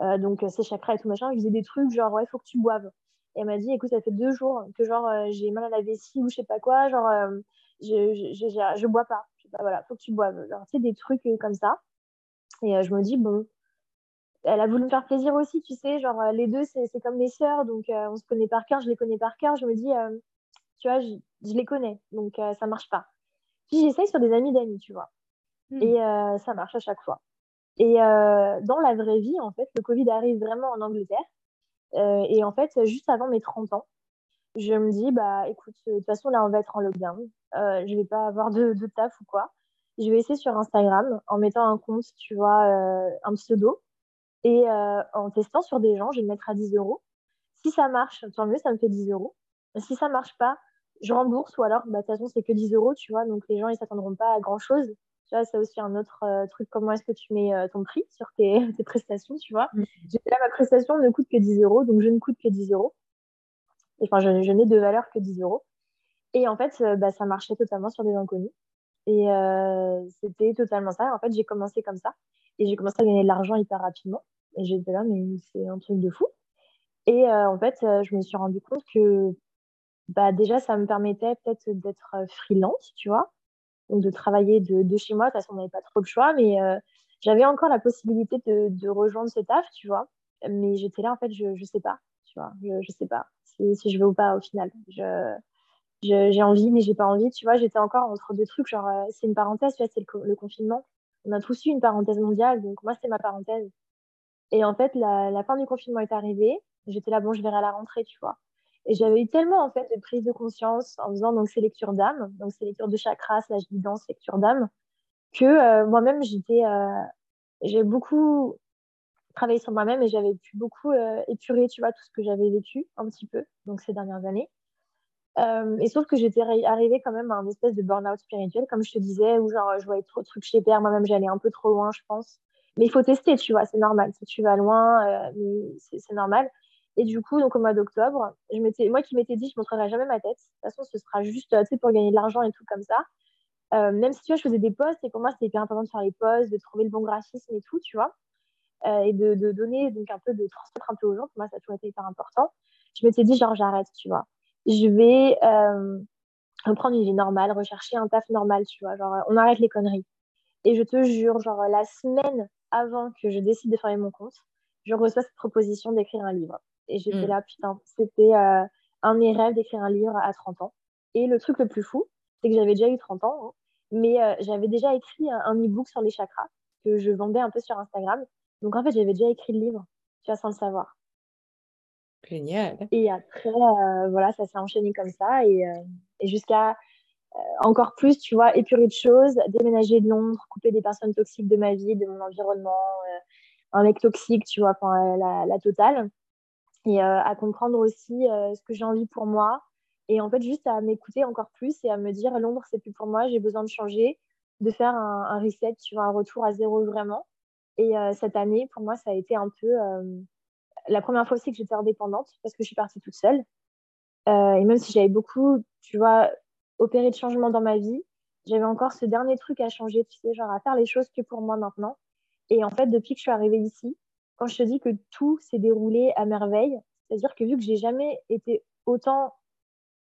Euh, donc, ces chakras et tout machin. Je faisais des trucs genre, ouais, faut que tu boives. Et elle m'a dit, écoute, ça fait deux jours que genre, euh, j'ai mal à la vessie ou je sais pas quoi. Genre, euh, je, je, je, je, bois pas, voilà, faut que tu boives. Genre, tu sais, des trucs comme ça. Et je me dis, bon, elle a voulu me faire plaisir aussi, tu sais. Genre, les deux, c'est comme mes sœurs. Donc, on se connaît par cœur. Je les connais par cœur. Je me dis, tu vois, je, les connais, donc ça euh, ça marche pas. Puis j'essaye sur des amis d'amis, tu vois. Hmm. Et euh, ça marche à chaque fois. Et euh, dans la vraie vie, en fait, le Covid arrive vraiment en Angleterre. et en fait, juste avant mes 30 ans, je me dis, bah écoute, de toute façon, là, on va être en lockdown. je vais pas avoir de, de, taf ou quoi. Je vais essayer sur Instagram en mettant un compte, tu vois, un pseudo. Et en testant sur des gens, je vais me mettre à 10 euros. Si ça marche, tant mieux, ça me fait 10 euros. Si ça marche pas, je rembourse ou alors, bah, de toute façon, c'est que 10 euros, tu vois, donc les gens, ils s'attendront pas à grand chose. Tu vois, c'est aussi un autre euh, truc, comment est-ce que tu mets euh, ton prix sur tes, tes prestations, tu vois. Mm. Là, ma prestation ne coûte que 10 euros, donc je ne coûte que 10 euros. Enfin, je, je n'ai de valeur que 10 euros. Et en fait, euh, bah, ça marchait totalement sur des inconnus. Et c'était totalement ça. En fait, j'ai commencé comme ça. Et j'ai commencé à gagner de l'argent hyper rapidement. Et j'étais là, mais c'est un truc de fou. Et en fait, je me suis rendu compte que bah, déjà, ça me permettait peut-être d'être euh, freelance, tu vois, donc de travailler de, chez moi. De toute façon, on n'avait pas trop le choix, mais euh, j'avais encore la possibilité de, rejoindre ce taf, tu vois. Mais j'étais là, en fait, je ne sais pas, tu vois, je ne sais pas si, si, je veux ou pas au final. Je, j'ai envie, mais j'ai pas envie, tu vois. J'étais encore entre deux trucs, genre, euh, c'est une parenthèse, tu vois, c'est le, confinement. On a tous eu une parenthèse mondiale, donc moi, c'était ma parenthèse. Et en fait, la, fin du confinement est arrivée. J'étais là, bon, je verrai à la rentrée, tu vois. Et j'avais eu tellement en fait de prise de conscience en faisant donc ces lectures d'âme, donc ces lectures de chakras, slash guidance, lecture d'âme, que euh, moi-même j'étais, euh, j'ai beaucoup travaillé sur moi-même et j'avais pu beaucoup épurer, tu vois, tout ce que j'avais vécu un petit peu donc ces dernières années. Et sauf que j'étais arrivée quand même à un espèce de burn-out spirituel, comme je te disais, où genre je voyais trop de trucs chez Père, moi-même j'allais un peu trop loin, je pense. Mais il faut tester, tu vois, c'est normal. Si tu vas loin, mais c'est normal. Et du coup, donc au mois d'octobre, moi qui m'étais dit, je ne montrerai jamais ma tête. De toute façon, ce sera juste pour gagner de l'argent et tout comme ça. Euh, même si tu vois, je faisais des posts et pour moi, c'était hyper important de faire les posts, de trouver le bon graphisme et tout, tu vois. Euh, et de, de, donner, donc un peu, de transmettre un peu aux gens. Pour moi, ça a toujours été hyper important. Je m'étais dit, genre, j'arrête, tu vois. Je vais reprendre une vie normale, rechercher un taf normal, tu vois. Genre, on arrête les conneries. Et je te jure, genre, la semaine avant que je décide de fermer mon compte, je reçois cette proposition d'écrire un livre. Et j'étais mm. là, putain, c'était un de mes rêves d'écrire un livre à 30 ans. Et le truc le plus fou, c'est que j'avais déjà eu 30 ans, hein, mais j'avais déjà écrit un, e-book sur les chakras que je vendais un peu sur Instagram. Donc en fait, j'avais déjà écrit le livre, tu vois, sans le savoir. Génial. Et après, euh, voilà, ça s'est enchaîné comme ça. Et, euh, jusqu'à euh, encore plus, tu vois, épurer de choses, déménager de Londres, couper des personnes toxiques de ma vie, de mon environnement, un mec toxique, tu vois, la, totale. Et à comprendre aussi ce que j'ai envie pour moi. Et en fait, juste à m'écouter encore plus et à me dire Londres, c'est plus pour moi, j'ai besoin de changer, de faire un, reset, tu vois, un retour à zéro vraiment. Et cette année, pour moi, ça a été un peu la première fois aussi que j'étais indépendante parce que je suis partie toute seule. Euh, et même si j'avais beaucoup, tu vois, opéré de changements dans ma vie, j'avais encore ce dernier truc à changer, tu sais, genre à faire les choses que pour moi maintenant. Et en fait, depuis que je suis arrivée ici, quand je te dis que tout s'est déroulé à merveille, c'est-à-dire que vu que j'ai jamais été autant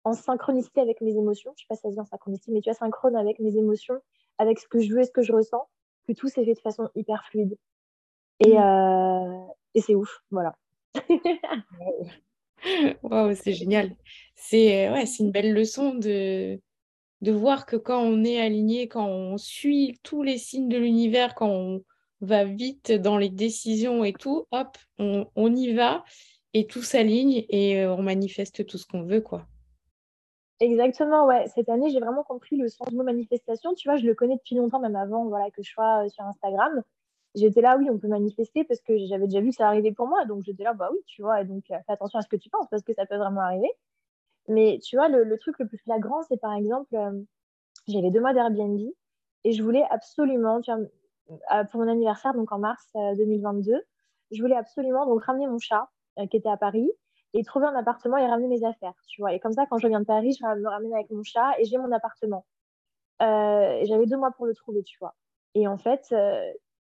en synchronicité avec mes émotions, je sais pas si ça se dit en synchronicité, mais tu vois, synchrone avec mes émotions, avec ce que je veux et ce que je ressens, que tout s'est fait de façon hyper fluide. Et, mmh. euh, et c'est ouf, voilà. Waouh, c'est génial. C'est ouais, c'est une belle leçon de, de voir que quand on est aligné, quand on suit tous les signes de l'univers, quand on va vite dans les décisions et tout, hop, on, on y va et tout s'aligne et euh, on manifeste tout ce qu'on veut, quoi. Exactement, ouais. Cette année, j'ai vraiment compris le sens du mot manifestation. Tu vois, je le connais depuis longtemps, même avant voilà, que je sois euh, sur Instagram j'étais là, oui, on peut manifester parce que j'avais déjà vu ça arrivait pour moi. Donc j'étais là, bah oui, tu vois, et donc euh, fais attention à ce que tu penses parce que ça peut vraiment arriver. Mais tu vois, le, truc le plus flagrant, c'est par exemple, euh, j'avais deux mois d'Airbnb et je voulais absolument, tu vois, euh, pour mon anniversaire, donc en mars 2022, je voulais absolument donc ramener mon chat qui était à Paris et trouver un appartement et ramener mes affaires, tu vois. Et comme ça, quand je viens de Paris, je me ramène avec mon chat et j'ai mon appartement. j'avais deux mois pour le trouver, tu vois. Et en fait,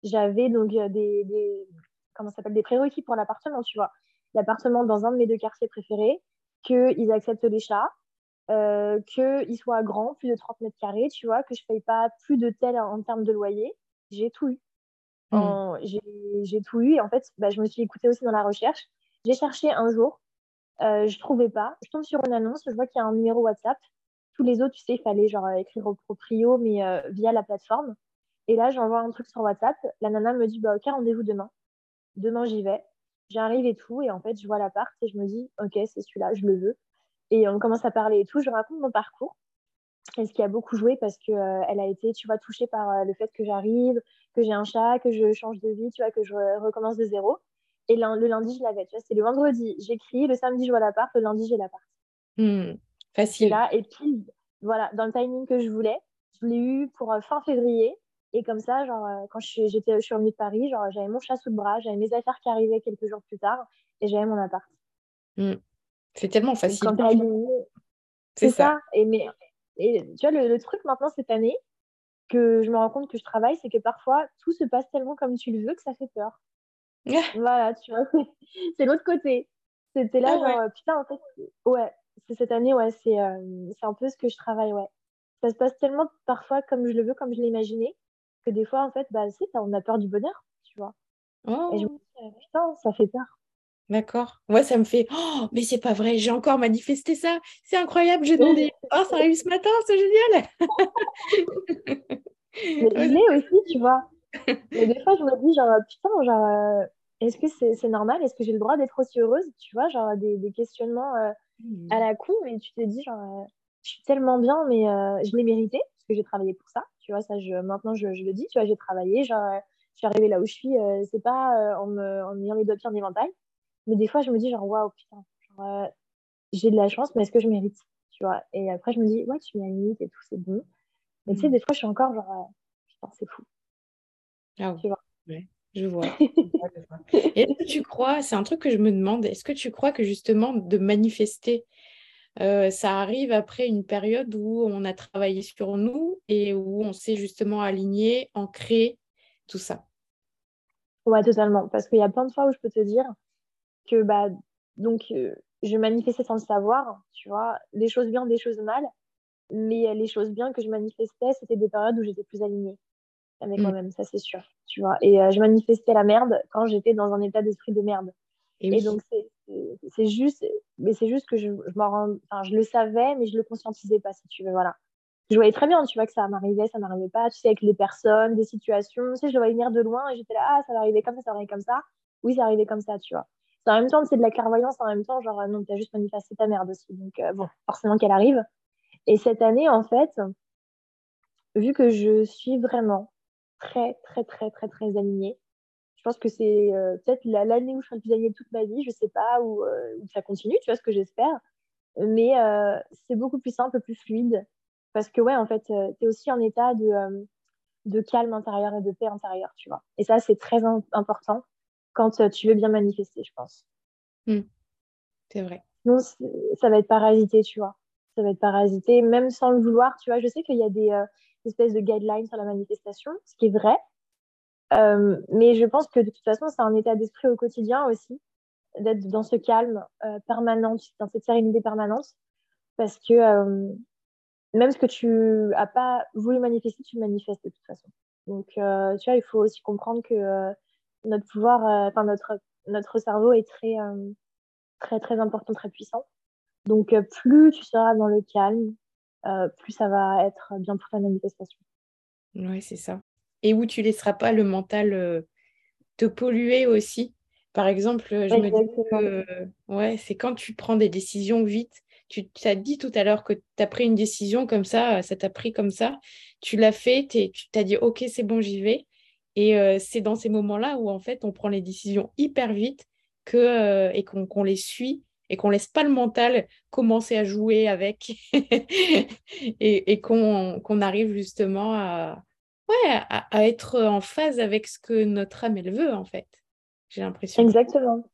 j'avais donc euh, des, des, comment s'appelle, des prérequis pour l'appartement, tu vois. L'appartement dans un de mes deux quartiers préférés, qu'ils acceptent les chats, euh, qu'il soit grand, plus de 30 mètres carrés, tu vois, que je ne paye pas plus de tel en, termes de loyer. J'ai tout eu. Hmm. J'ai tout eu et en fait, bah, je me suis écoutée aussi dans la recherche. J'ai cherché un jour, euh, je ne trouvais pas. Je tombe sur une annonce, je vois qu'il y a un numéro WhatsApp. Tous les autres, tu sais, il fallait genre écrire au proprio, mais via la plateforme. Et là, j'envoie un truc sur WhatsApp. La nana me dit, bah, ok, rendez-vous demain. Demain, j'y vais. J'arrive et tout. Et en fait, je vois l'appart et je me dis, ok, c'est celui-là, je le veux. Et on commence à parler et tout. Je raconte mon parcours. Et ce qui a beaucoup joué parce qu'elle euh, elle a été, tu vois, touchée par euh, le fait que j'arrive, que j'ai un chat, que je change de vie, tu vois, que je recommence de zéro. Et le lundi, je l'avais, tu vois, c'est le vendredi, j'écris, le samedi, je vois l'appart, le lundi, j'ai l'appart. Hmm, facile. Et là, et puis, voilà, dans le timing que je voulais, je l'ai eu pour euh, fin février. Et comme ça, genre, euh, quand je, j'étais, je suis revenue de Paris, genre, j'avais mon chat sous le bras, j'avais mes affaires qui arrivaient quelques jours plus tard et j'avais mon appart. Mmh. C'est tellement facile. c'est ça. Et, mais, et tu vois, le, truc maintenant cette année, que je me rends compte que je travaille, c'est que parfois, tout se passe tellement comme tu le veux que ça fait peur. voilà, tu vois, c'est l'autre côté. C'était là, ah genre, putain, en fait, ouais, c'est cette année, ouais, c'est, euh, c'est un peu ce que je travaille, ouais. Ça se passe tellement parfois comme je le veux, comme je l'ai imaginé, que des fois, en fait, bah, si, on a peur du bonheur, tu vois. Et je me oh. dis, euh, putain, ça fait peur. D'accord. Ouais, ça me fait oh, mais c'est pas vrai, j'ai encore manifesté ça. C'est incroyable, j'ai demandé. Oh, ça arrive ce matin, c'est génial. mais aussi, tu vois. Et des fois, je me dis, genre, putain, genre, euh, est-ce que c'est normal? Est-ce que j'ai le droit d'être aussi heureuse? Tu vois, genre, des, des questionnements euh, mmh. à la con, et tu te dis, genre, je suis tellement bien, mais je l'ai mérité, parce que j'ai travaillé pour ça. Tu vois, ça, je, maintenant, je, je le dis, tu vois, j'ai travaillé, genre, je suis arrivée là où je suis, euh, c'est pas euh, en, me, en ayant les doigts pieds en éventail, mais des fois, je me dis, genre, waouh, putain, euh, j'ai de la chance, mais est-ce que je mérite Tu vois, et après, je me dis, ouais, tu mérites et tout, c'est bon. Mais tu sais, mm. des fois, je suis encore, genre, putain, c'est fou. Ah tu vois? ouais, je vois. et est-ce que tu crois, c'est un truc que je me demande, est-ce que tu crois que justement de manifester euh, ça arrive après une période où on a travaillé sur nous et où on s'est justement aligné, ancré, tout ça. Ouais, totalement. Parce qu'il y a plein de fois où je peux te dire que bah, donc, je manifestais sans le savoir, tu vois, des choses bien, des choses mal. Mais les choses bien que je manifestais, c'était des périodes où j'étais plus alignée avec mm. moi-même, ça c'est sûr, tu vois. Et je manifestais la merde quand j'étais dans un état d'esprit de merde. Et, donc, c'est juste, mais c'est juste que je, je rends, enfin, je le savais, mais je le conscientisais pas, si tu veux, voilà. Je voyais très bien, tu vois, que ça m'arrivait, ça m'arrivait pas, tu sais, avec les personnes, des situations, tu sais, je le voyais venir de loin et j'étais là, ah, ça va arriver comme ça, ça va arriver comme ça. Oui, ça arrivait comme ça, tu vois. En même temps, c'est de la clairvoyance, en même temps, genre, non, tu as juste manifesté ta merde aussi. Donc, euh, bon, forcément qu'elle arrive. Et cette année, en fait, vu que je suis vraiment très, très, très, très, très alignée, pense que c'est euh, peut-être l'année où je serai le plus alignée de toute ma vie, je sais pas, où, euh, ça continue, tu vois ce que j'espère. Mais euh, c'est beaucoup plus simple, plus fluide. Parce que, ouais, en fait, tu es aussi en état de, de calme intérieur et de paix intérieure, tu vois. Et ça, c'est très important quand tu veux bien manifester, je pense. Mmh. C'est vrai. Non, ça va être parasité, tu vois. Ça va être parasité, même sans le vouloir, tu vois. Je sais qu'il y a des espèces de guidelines sur la manifestation, ce qui est vrai. Euh, mais je pense que de toute façon, c'est un état d'esprit au quotidien aussi, d'être dans ce calme euh, permanent, dans cette sérénité permanente, parce que euh, même ce que tu as pas voulu manifester, tu le manifestes de toute façon. Donc, tu vois, il faut aussi comprendre que notre pouvoir, enfin notre notre cerveau est très très très important, très puissant. Donc, plus tu seras dans le calme, plus ça va être bien pour ta manifestation. Oui, c'est ça et où tu laisseras pas le mental euh, te polluer aussi. Par exemple, je me dis que ouais, c'est quand tu prends des décisions vite. Tu as dit tout à l'heure que tu as pris une décision comme ça, ça t'a pris comme ça. Tu l'as fait, tu t'as dit OK, c'est bon, j'y vais. Et euh, c'est dans ces moments-là où en fait on prend les décisions hyper vite que, euh, et qu'on les suit et qu'on laisse pas le mental commencer à jouer avec et, et qu'on arrive justement à, ouais, à, être en phase avec ce que notre âme, elle veut, en fait. J'ai l'impression. Exactement.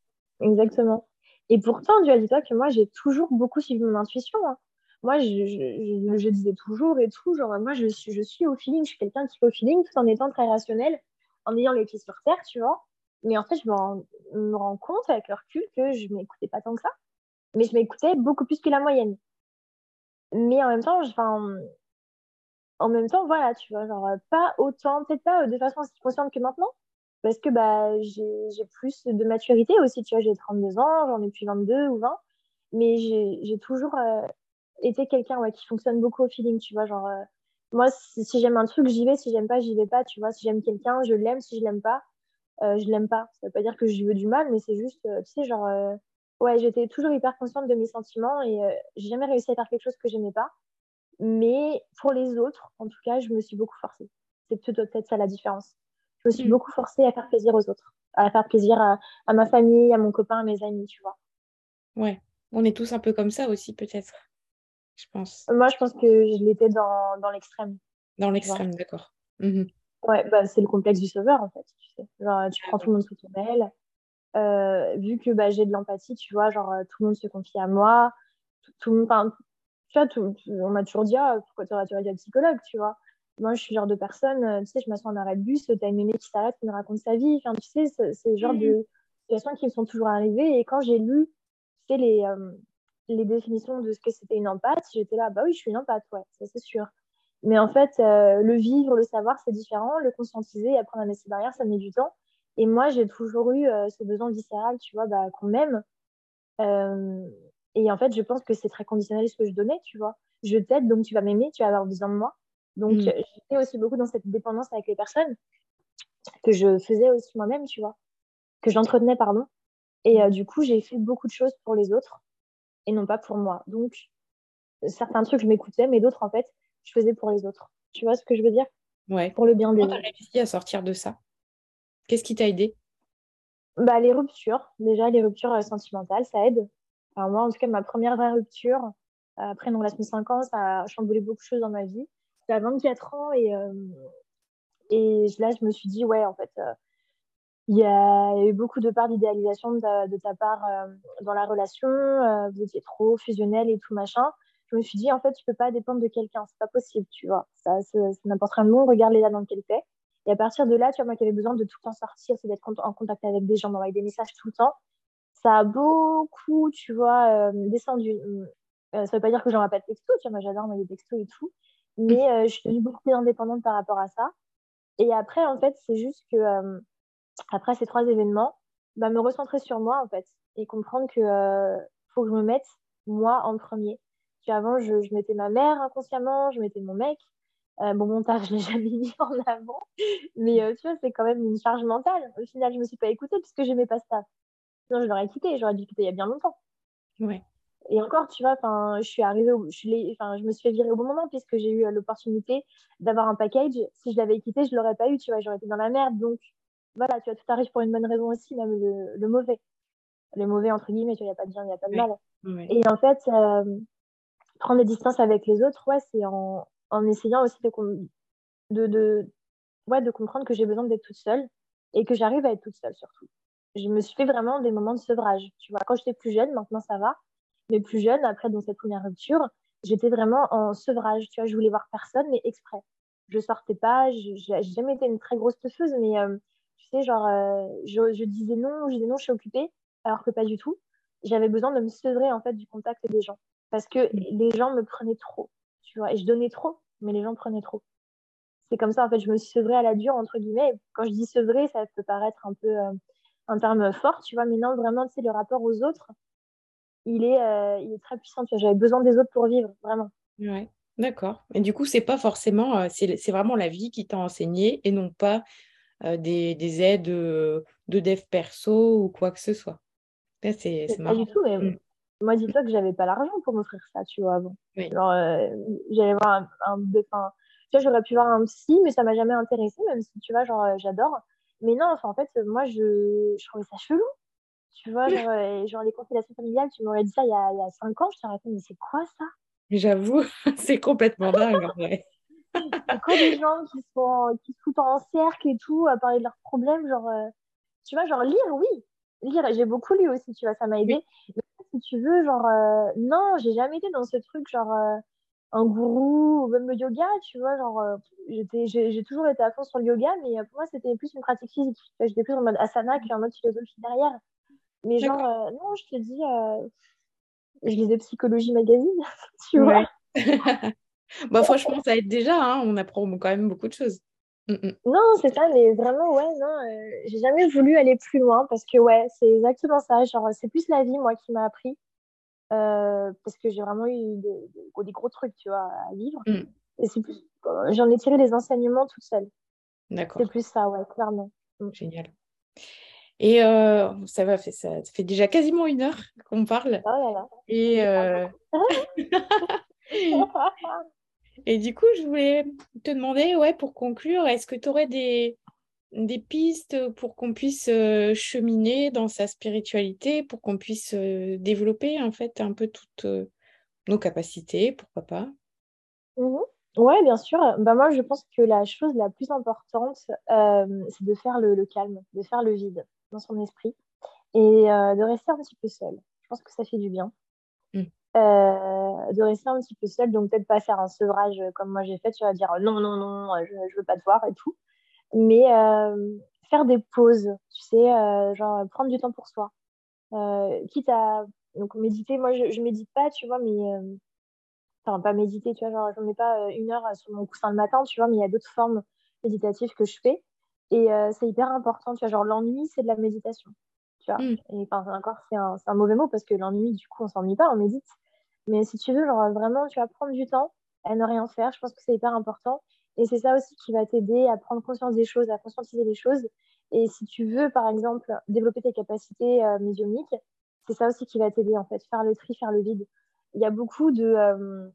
Exactement. Et pourtant, Dieu dis-toi que moi, j'ai toujours beaucoup suivi mon intuition. Hein. Moi, je, disais toujours et tout, genre, moi, je suis, je suis au feeling, je suis quelqu'un qui est au feeling tout en étant très rationnel, en ayant les pieds sur terre, tu vois. Mais en fait, je me rends, compte avec le recul que je m'écoutais pas tant que ça. Mais je m'écoutais beaucoup plus que la moyenne. Mais en même temps, en même temps, voilà, tu vois, genre, pas autant, peut-être pas de façon aussi consciente que maintenant, parce que bah, j'ai plus de maturité aussi, tu vois, j'ai 32 ans, j'en ai plus 22 ou 20, mais j'ai toujours euh, été quelqu'un qui fonctionne beaucoup au feeling, tu vois, genre, euh, moi, si, j'aime un truc, j'y vais, si j'aime pas, j'y vais pas, tu vois, si j'aime quelqu'un, je l'aime, si je l'aime pas, euh, je l'aime pas. Ça veut pas dire que je veux du mal, mais c'est juste, tu sais, genre, ouais, j'étais toujours hyper consciente de mes sentiments et j'ai jamais réussi à faire quelque chose que j'aimais pas. Mais pour les autres, en tout cas, je me suis beaucoup forcée. C'est peut-être ça la différence. Je me suis mm. beaucoup forcée à faire plaisir aux autres, à faire plaisir à, ma famille, à mon copain, à mes amis, tu vois. Ouais, on est tous un peu comme ça aussi, peut-être, je pense. Moi, je pense que je l'étais dans, dans l'extrême. Dans l'extrême, d'accord. Mhm. Ouais, bah, c'est le complexe du sauveur, en fait. Tu, sais. genre, tu prends tout le monde sous ton aile. Euh, vu que bah, j'ai de l'empathie, tu vois, genre, tout le monde se confie à moi. Tout, le monde, on m'a toujours dit, ah, pourquoi tu aurais un psychologue, tu vois. Moi, je suis le genre de personne, euh, tu sais, je m'assois en arrêt de bus, t'as une mémé qui s'arrête, qui me raconte sa vie. Enfin, tu sais, c'est le genre de situations qui me sont toujours arrivées. Et quand j'ai lu, tu sais, les, euh, les définitions de ce que c'était une empathie, j'étais là, bah oui, je suis une empathie, ouais, ça c'est sûr. Mais en fait, euh, le vivre, le savoir, c'est différent. Le conscientiser, apprendre à laisser derrière, ça met du temps. Et moi, j'ai toujours eu ce besoin viscéral, tu vois, bah, qu'on m'aime. Et en fait, je pense que c'est très conditionnel ce que je donnais, tu vois. Je t'aide, donc tu vas m'aimer, tu vas avoir besoin de moi. Donc, mm. j'étais aussi beaucoup dans cette dépendance avec les personnes que je faisais aussi moi-même, tu vois. Que j'entretenais, pardon. Et euh, du coup, j'ai fait beaucoup de choses pour les autres et non pas pour moi. Donc, certains trucs, je m'écoutais, mais d'autres, en fait, je faisais pour les autres. Tu vois ce que je veux dire? Ouais. Pour le bien des autres. tu as réussi à sortir de ça? Qu'est-ce qui t'a aidé? Bah, Les ruptures. Déjà, les ruptures euh, sentimentales, ça aide. Moi, en tout cas, ma première vraie rupture, euh, après relation de 5 ans, ça a chamboulé beaucoup de choses dans ma vie. À 24 ans et, euh, là, je me suis dit, ouais, en fait, euh, il y a eu beaucoup de parts d'idéalisation de, ta part dans la relation. vous étiez trop fusionnel et tout machin. Je me suis dit, en fait, tu peux pas dépendre de quelqu'un. C'est pas possible, tu vois. Ça, n'importe quel monde. Regarde l'état dans lequel tu es. Et à partir de là, tu vois, moi qui avais besoin de tout le temps sortir, c'est d'être en contact avec des gens, d'envoyer des messages tout le temps ça a beaucoup, tu vois, descendu. ça veut pas dire que j'en pas de texto, tu vois, moi j'adore les textos et tout, mais je suis devenue beaucoup plus indépendante par rapport à ça. Et après, en fait, c'est juste que après ces trois événements, bah, me recentrer sur moi, en fait, et comprendre que faut que je me mette moi en premier. Puis avant, je, je mettais ma mère inconsciemment, je mettais mon mec. Euh, mon montage, je l'ai jamais mis en avant. Mais euh, tu vois, c'est quand même une charge mentale. Au final, je me suis pas écoutée puisque j'aimais pas ça. Sinon, je l'aurais quitté. J'aurais dû quitter il y a bien longtemps. Ouais. Et encore, tu vois, je suis arrivée, je, je me suis fait virer au bon moment puisque j'ai eu euh, l'opportunité d'avoir un package. Si je l'avais quitté, je l'aurais pas eu, tu vois, j'aurais été dans la merde. Donc, voilà, tu vois, tout arrive pour une bonne raison aussi, même le, mauvais. Le mauvais, entre guillemets, tu vois, il n'y a pas de bien, il n'y a pas de mal. Et en fait, prendre des distances avec les autres, ouais, c'est en, en essayant aussi de, de, ouais, de comprendre que j'ai besoin d'être toute seule et que j'arrive à être toute seule surtout. Je me suis fait vraiment des moments de sevrage. Tu vois, quand j'étais plus jeune, maintenant ça va, mais plus jeune, après dans cette première rupture, j'étais vraiment en sevrage. Tu vois, je voulais voir personne, mais exprès. Je sortais pas, je n'ai jamais été une très grosse teufeuse, mais euh, tu sais, genre, euh, je, je, disais non, je disais non, je suis occupée, alors que pas du tout. J'avais besoin de me sevrer en fait du contact des gens parce que les gens me prenaient trop, tu vois, et je donnais trop mais les gens prenaient trop. C'est comme ça, en fait, je me suis à la dure, entre guillemets. Quand je dis sevrée, ça peut paraître un peu euh, un terme fort, tu vois, mais non, vraiment, tu sais, le rapport aux autres, il est, euh, il est très puissant. J'avais besoin des autres pour vivre, vraiment. Ouais, d'accord. Et du coup, c'est pas forcément, euh, c'est vraiment la vie qui t'a enseigné et non pas des, des, aides de dev perso ou quoi que ce soit. C'est pas du tout, mais mm. Moi, dis-toi que j'avais pas l'argent pour m'offrir ça, tu vois, avant. Euh, j'allais voir un, un, j'aurais pu voir un psy, mais ça m'a jamais intéressé, même si, tu vois, genre, euh, j'adore. Mais non, enfin, en fait, moi, je, je trouvais ça chelou. Tu vois, genre, euh, genre les constellations familiales, tu m'aurais dit ça il y a, il y a cinq ans, je t'aurais dit, mais c'est quoi ça? J'avoue, c'est complètement dingue, en vrai. c'est quoi des gens qui, sont, qui se foutent en cercle et tout, à parler de leurs problèmes, genre, tu vois, genre, lire, oui, lire, j'ai beaucoup lu aussi, tu vois, ça m'a aidé. Si tu veux, genre, euh, non, j'ai jamais été dans ce truc, genre, euh, un gourou ou même le yoga, tu vois, genre, euh, j'ai, toujours été à fond sur le yoga, mais pour moi, c'était plus une pratique physique. J'étais plus en mode asana qu'en mode philosophie derrière. Mais genre, non, je te dis, je lisais Psychologie Magazine, tu vois. bah, franchement, ça aide déjà, hein, on apprend quand même beaucoup de choses. Mm, mm. Non, c'est ça, mais vraiment, ouais, non, euh, j'ai jamais voulu aller plus loin parce que, ouais, c'est exactement ça. Genre, c'est plus la vie, moi, qui m'a appris. Euh, parce que j'ai vraiment eu des, gros trucs, tu vois, à vivre. Mm. Et c'est plus, euh, j'en ai tiré les enseignements toute seule. D'accord. C'est plus ça, ouais, clairement. Génial. Et ça va, ça, fait déjà quasiment une heure qu'on parle. Oh là là. Et Et du coup, je voulais te demander, ouais, pour conclure, est-ce que tu aurais des, des pistes pour qu'on puisse euh, cheminer dans sa spiritualité, pour qu'on puisse euh, développer en fait un peu toutes euh, nos capacités, pourquoi pas mmh Oui, bien sûr. Bah, moi, je pense que la chose la plus importante, c'est de faire le, calme, de faire le vide dans son esprit et de rester un petit peu seul. Je pense que ça fait du bien. Mmh. Euh, de rester un petit peu seule, donc peut-être pas faire un sevrage comme moi j'ai fait, tu vas dire non, non, non, je, je veux pas te voir et tout, mais euh, faire des pauses, tu sais, euh, genre prendre du temps pour soi. quitte à donc méditer, moi je, je médite pas, tu vois, mais enfin pas méditer, tu vois, genre je mets pas une heure sur mon coussin le matin, tu vois, mais il y a d'autres formes méditatives que je fais et c'est hyper important, tu vois, genre l'ennui c'est de la méditation. Tu vois. Mmh. Et enfin, encore, c'est un, un, mauvais mot parce que l'ennui, du coup, on s'ennuie pas, on médite. Mais si tu veux, genre, vraiment, tu vas prendre du temps à ne rien faire. Je pense que c'est hyper important. Et c'est ça aussi qui va t'aider à prendre conscience des choses, à conscientiser les choses. Et si tu veux, par exemple, développer tes capacités euh, c'est ça aussi qui va t'aider, en fait, faire le tri, faire le vide. Il y a beaucoup euh,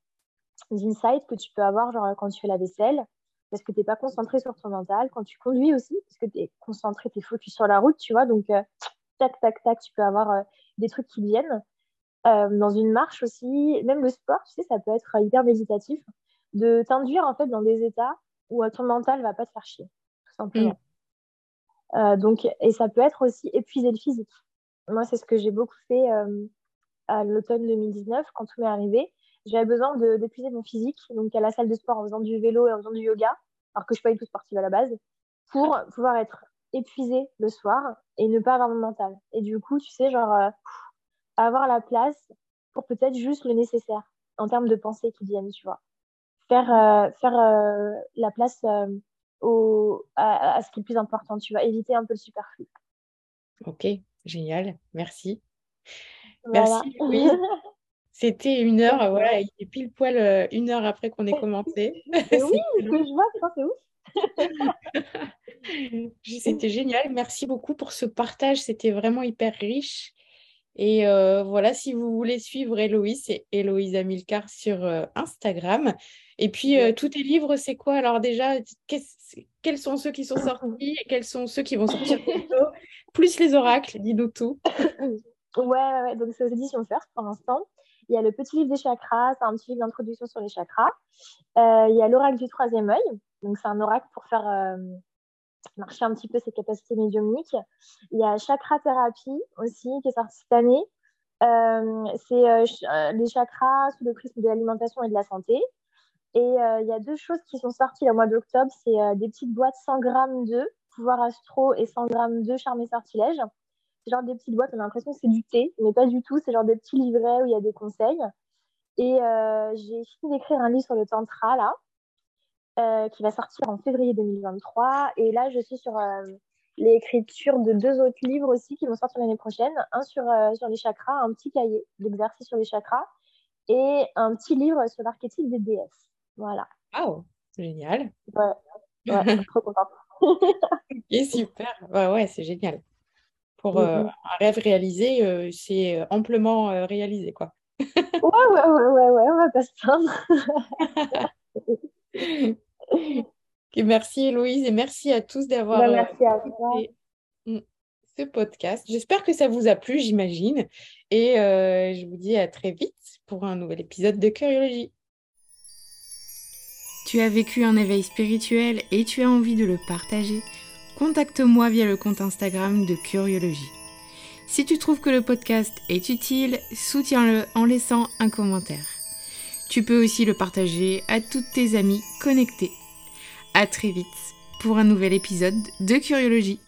d'insights que tu peux avoir, genre, quand tu fais la vaisselle, parce que tu n'es pas concentré sur ton mental. Quand tu conduis aussi, parce que tu es concentré, tu es focus sur la route, tu vois. Donc, euh, tac, tac, tac, tu peux avoir euh, des trucs qui viennent. Dans une marche aussi, même le sport, tu sais, ça peut être hyper méditatif, de t'induire en fait dans des états où euh, ton mental va pas te faire chier, tout simplement. Mm. donc, et ça peut être aussi épuiser le physique. Moi, c'est ce que j'ai beaucoup fait à l'automne 2019, quand tout m'est arrivé. J'avais besoin d'épuiser mon physique, donc à la salle de sport en faisant du vélo et en faisant du yoga, alors que je suis pas du tout sportive à la base, pour pouvoir être épuisée le soir et ne pas avoir mon mental. Et du coup, tu sais, genre, euh, avoir la place pour peut-être juste le nécessaire en termes de pensée qui viennent, tu vois. Faire, euh, faire euh, la place au, à, ce qui est le plus important, tu vas éviter un peu le superflu. Ok, génial, merci. Merci, oui. C'était une heure, voilà, il est pile poil une heure après qu'on ait commencé. oui, ce que je vois, c'est ouf. C'était génial. Merci beaucoup pour ce partage. C'était vraiment hyper riche. Et euh, voilà, si vous voulez suivre Héloïse, c'est Héloïse Amilcar sur euh, Instagram. Et puis, euh, tous tes livres, c'est quoi? Alors déjà, quels sont ceux qui sont sortis et quels sont ceux qui vont sortir bientôt? Plus les oracles, dis-nous tout. ouais, ouais, donc c'est aux éditions First pour l'instant. Il y a le petit livre des chakras, c'est un petit livre d'introduction sur les chakras. il y a l'oracle du troisième œil, donc, c'est un oracle pour faire marcher un petit peu ses capacités médiumniques. Il y a Chakra Thérapie aussi, qui est sorti cette année. Euh, c'est euh, les chakras sous le prisme de l'alimentation et de la santé. Et il y a deux choses qui sont sorties au mois d'octobre. C'est des petites boîtes 100 grammes de pouvoir astro et 100 grammes de charme et sortilège. C'est genre des petites boîtes, on a l'impression que c'est du thé, mais pas du tout. C'est genre des petits livrets où il y a des conseils. Et j'ai fini d'écrire un livre sur le tantra là. Euh, qui va sortir en février 2023. Et là, je suis sur euh, l'écriture de deux autres livres aussi qui vont sortir l'année prochaine. Un sur, euh, sur les chakras, un petit cahier d'exercice sur les chakras et un petit livre sur l'archétype des déesses. Voilà. Wow, génial. Ouais, ouais je suis trop contente. ok, super. Ouais, ouais, c'est génial. Pour mm-hmm. un rêve réalisé, c'est amplement réalisé, quoi. ouais, ouais, ouais, ouais, ouais, on va pas se plaindre. merci Héloïse et merci à tous d'avoir bah, euh, ce podcast. J'espère que ça vous a plu, j'imagine. Et euh, je vous dis à très vite pour un nouvel épisode de Curiologie. Tu as vécu un éveil spirituel et tu as envie de le partager Contacte-moi via le compte Instagram de Curiologie. Si tu trouves que le podcast est utile, soutiens-le en laissant un commentaire. Tu peux aussi le partager à toutes tes amies connectées. À très vite pour un nouvel épisode de Curiologie.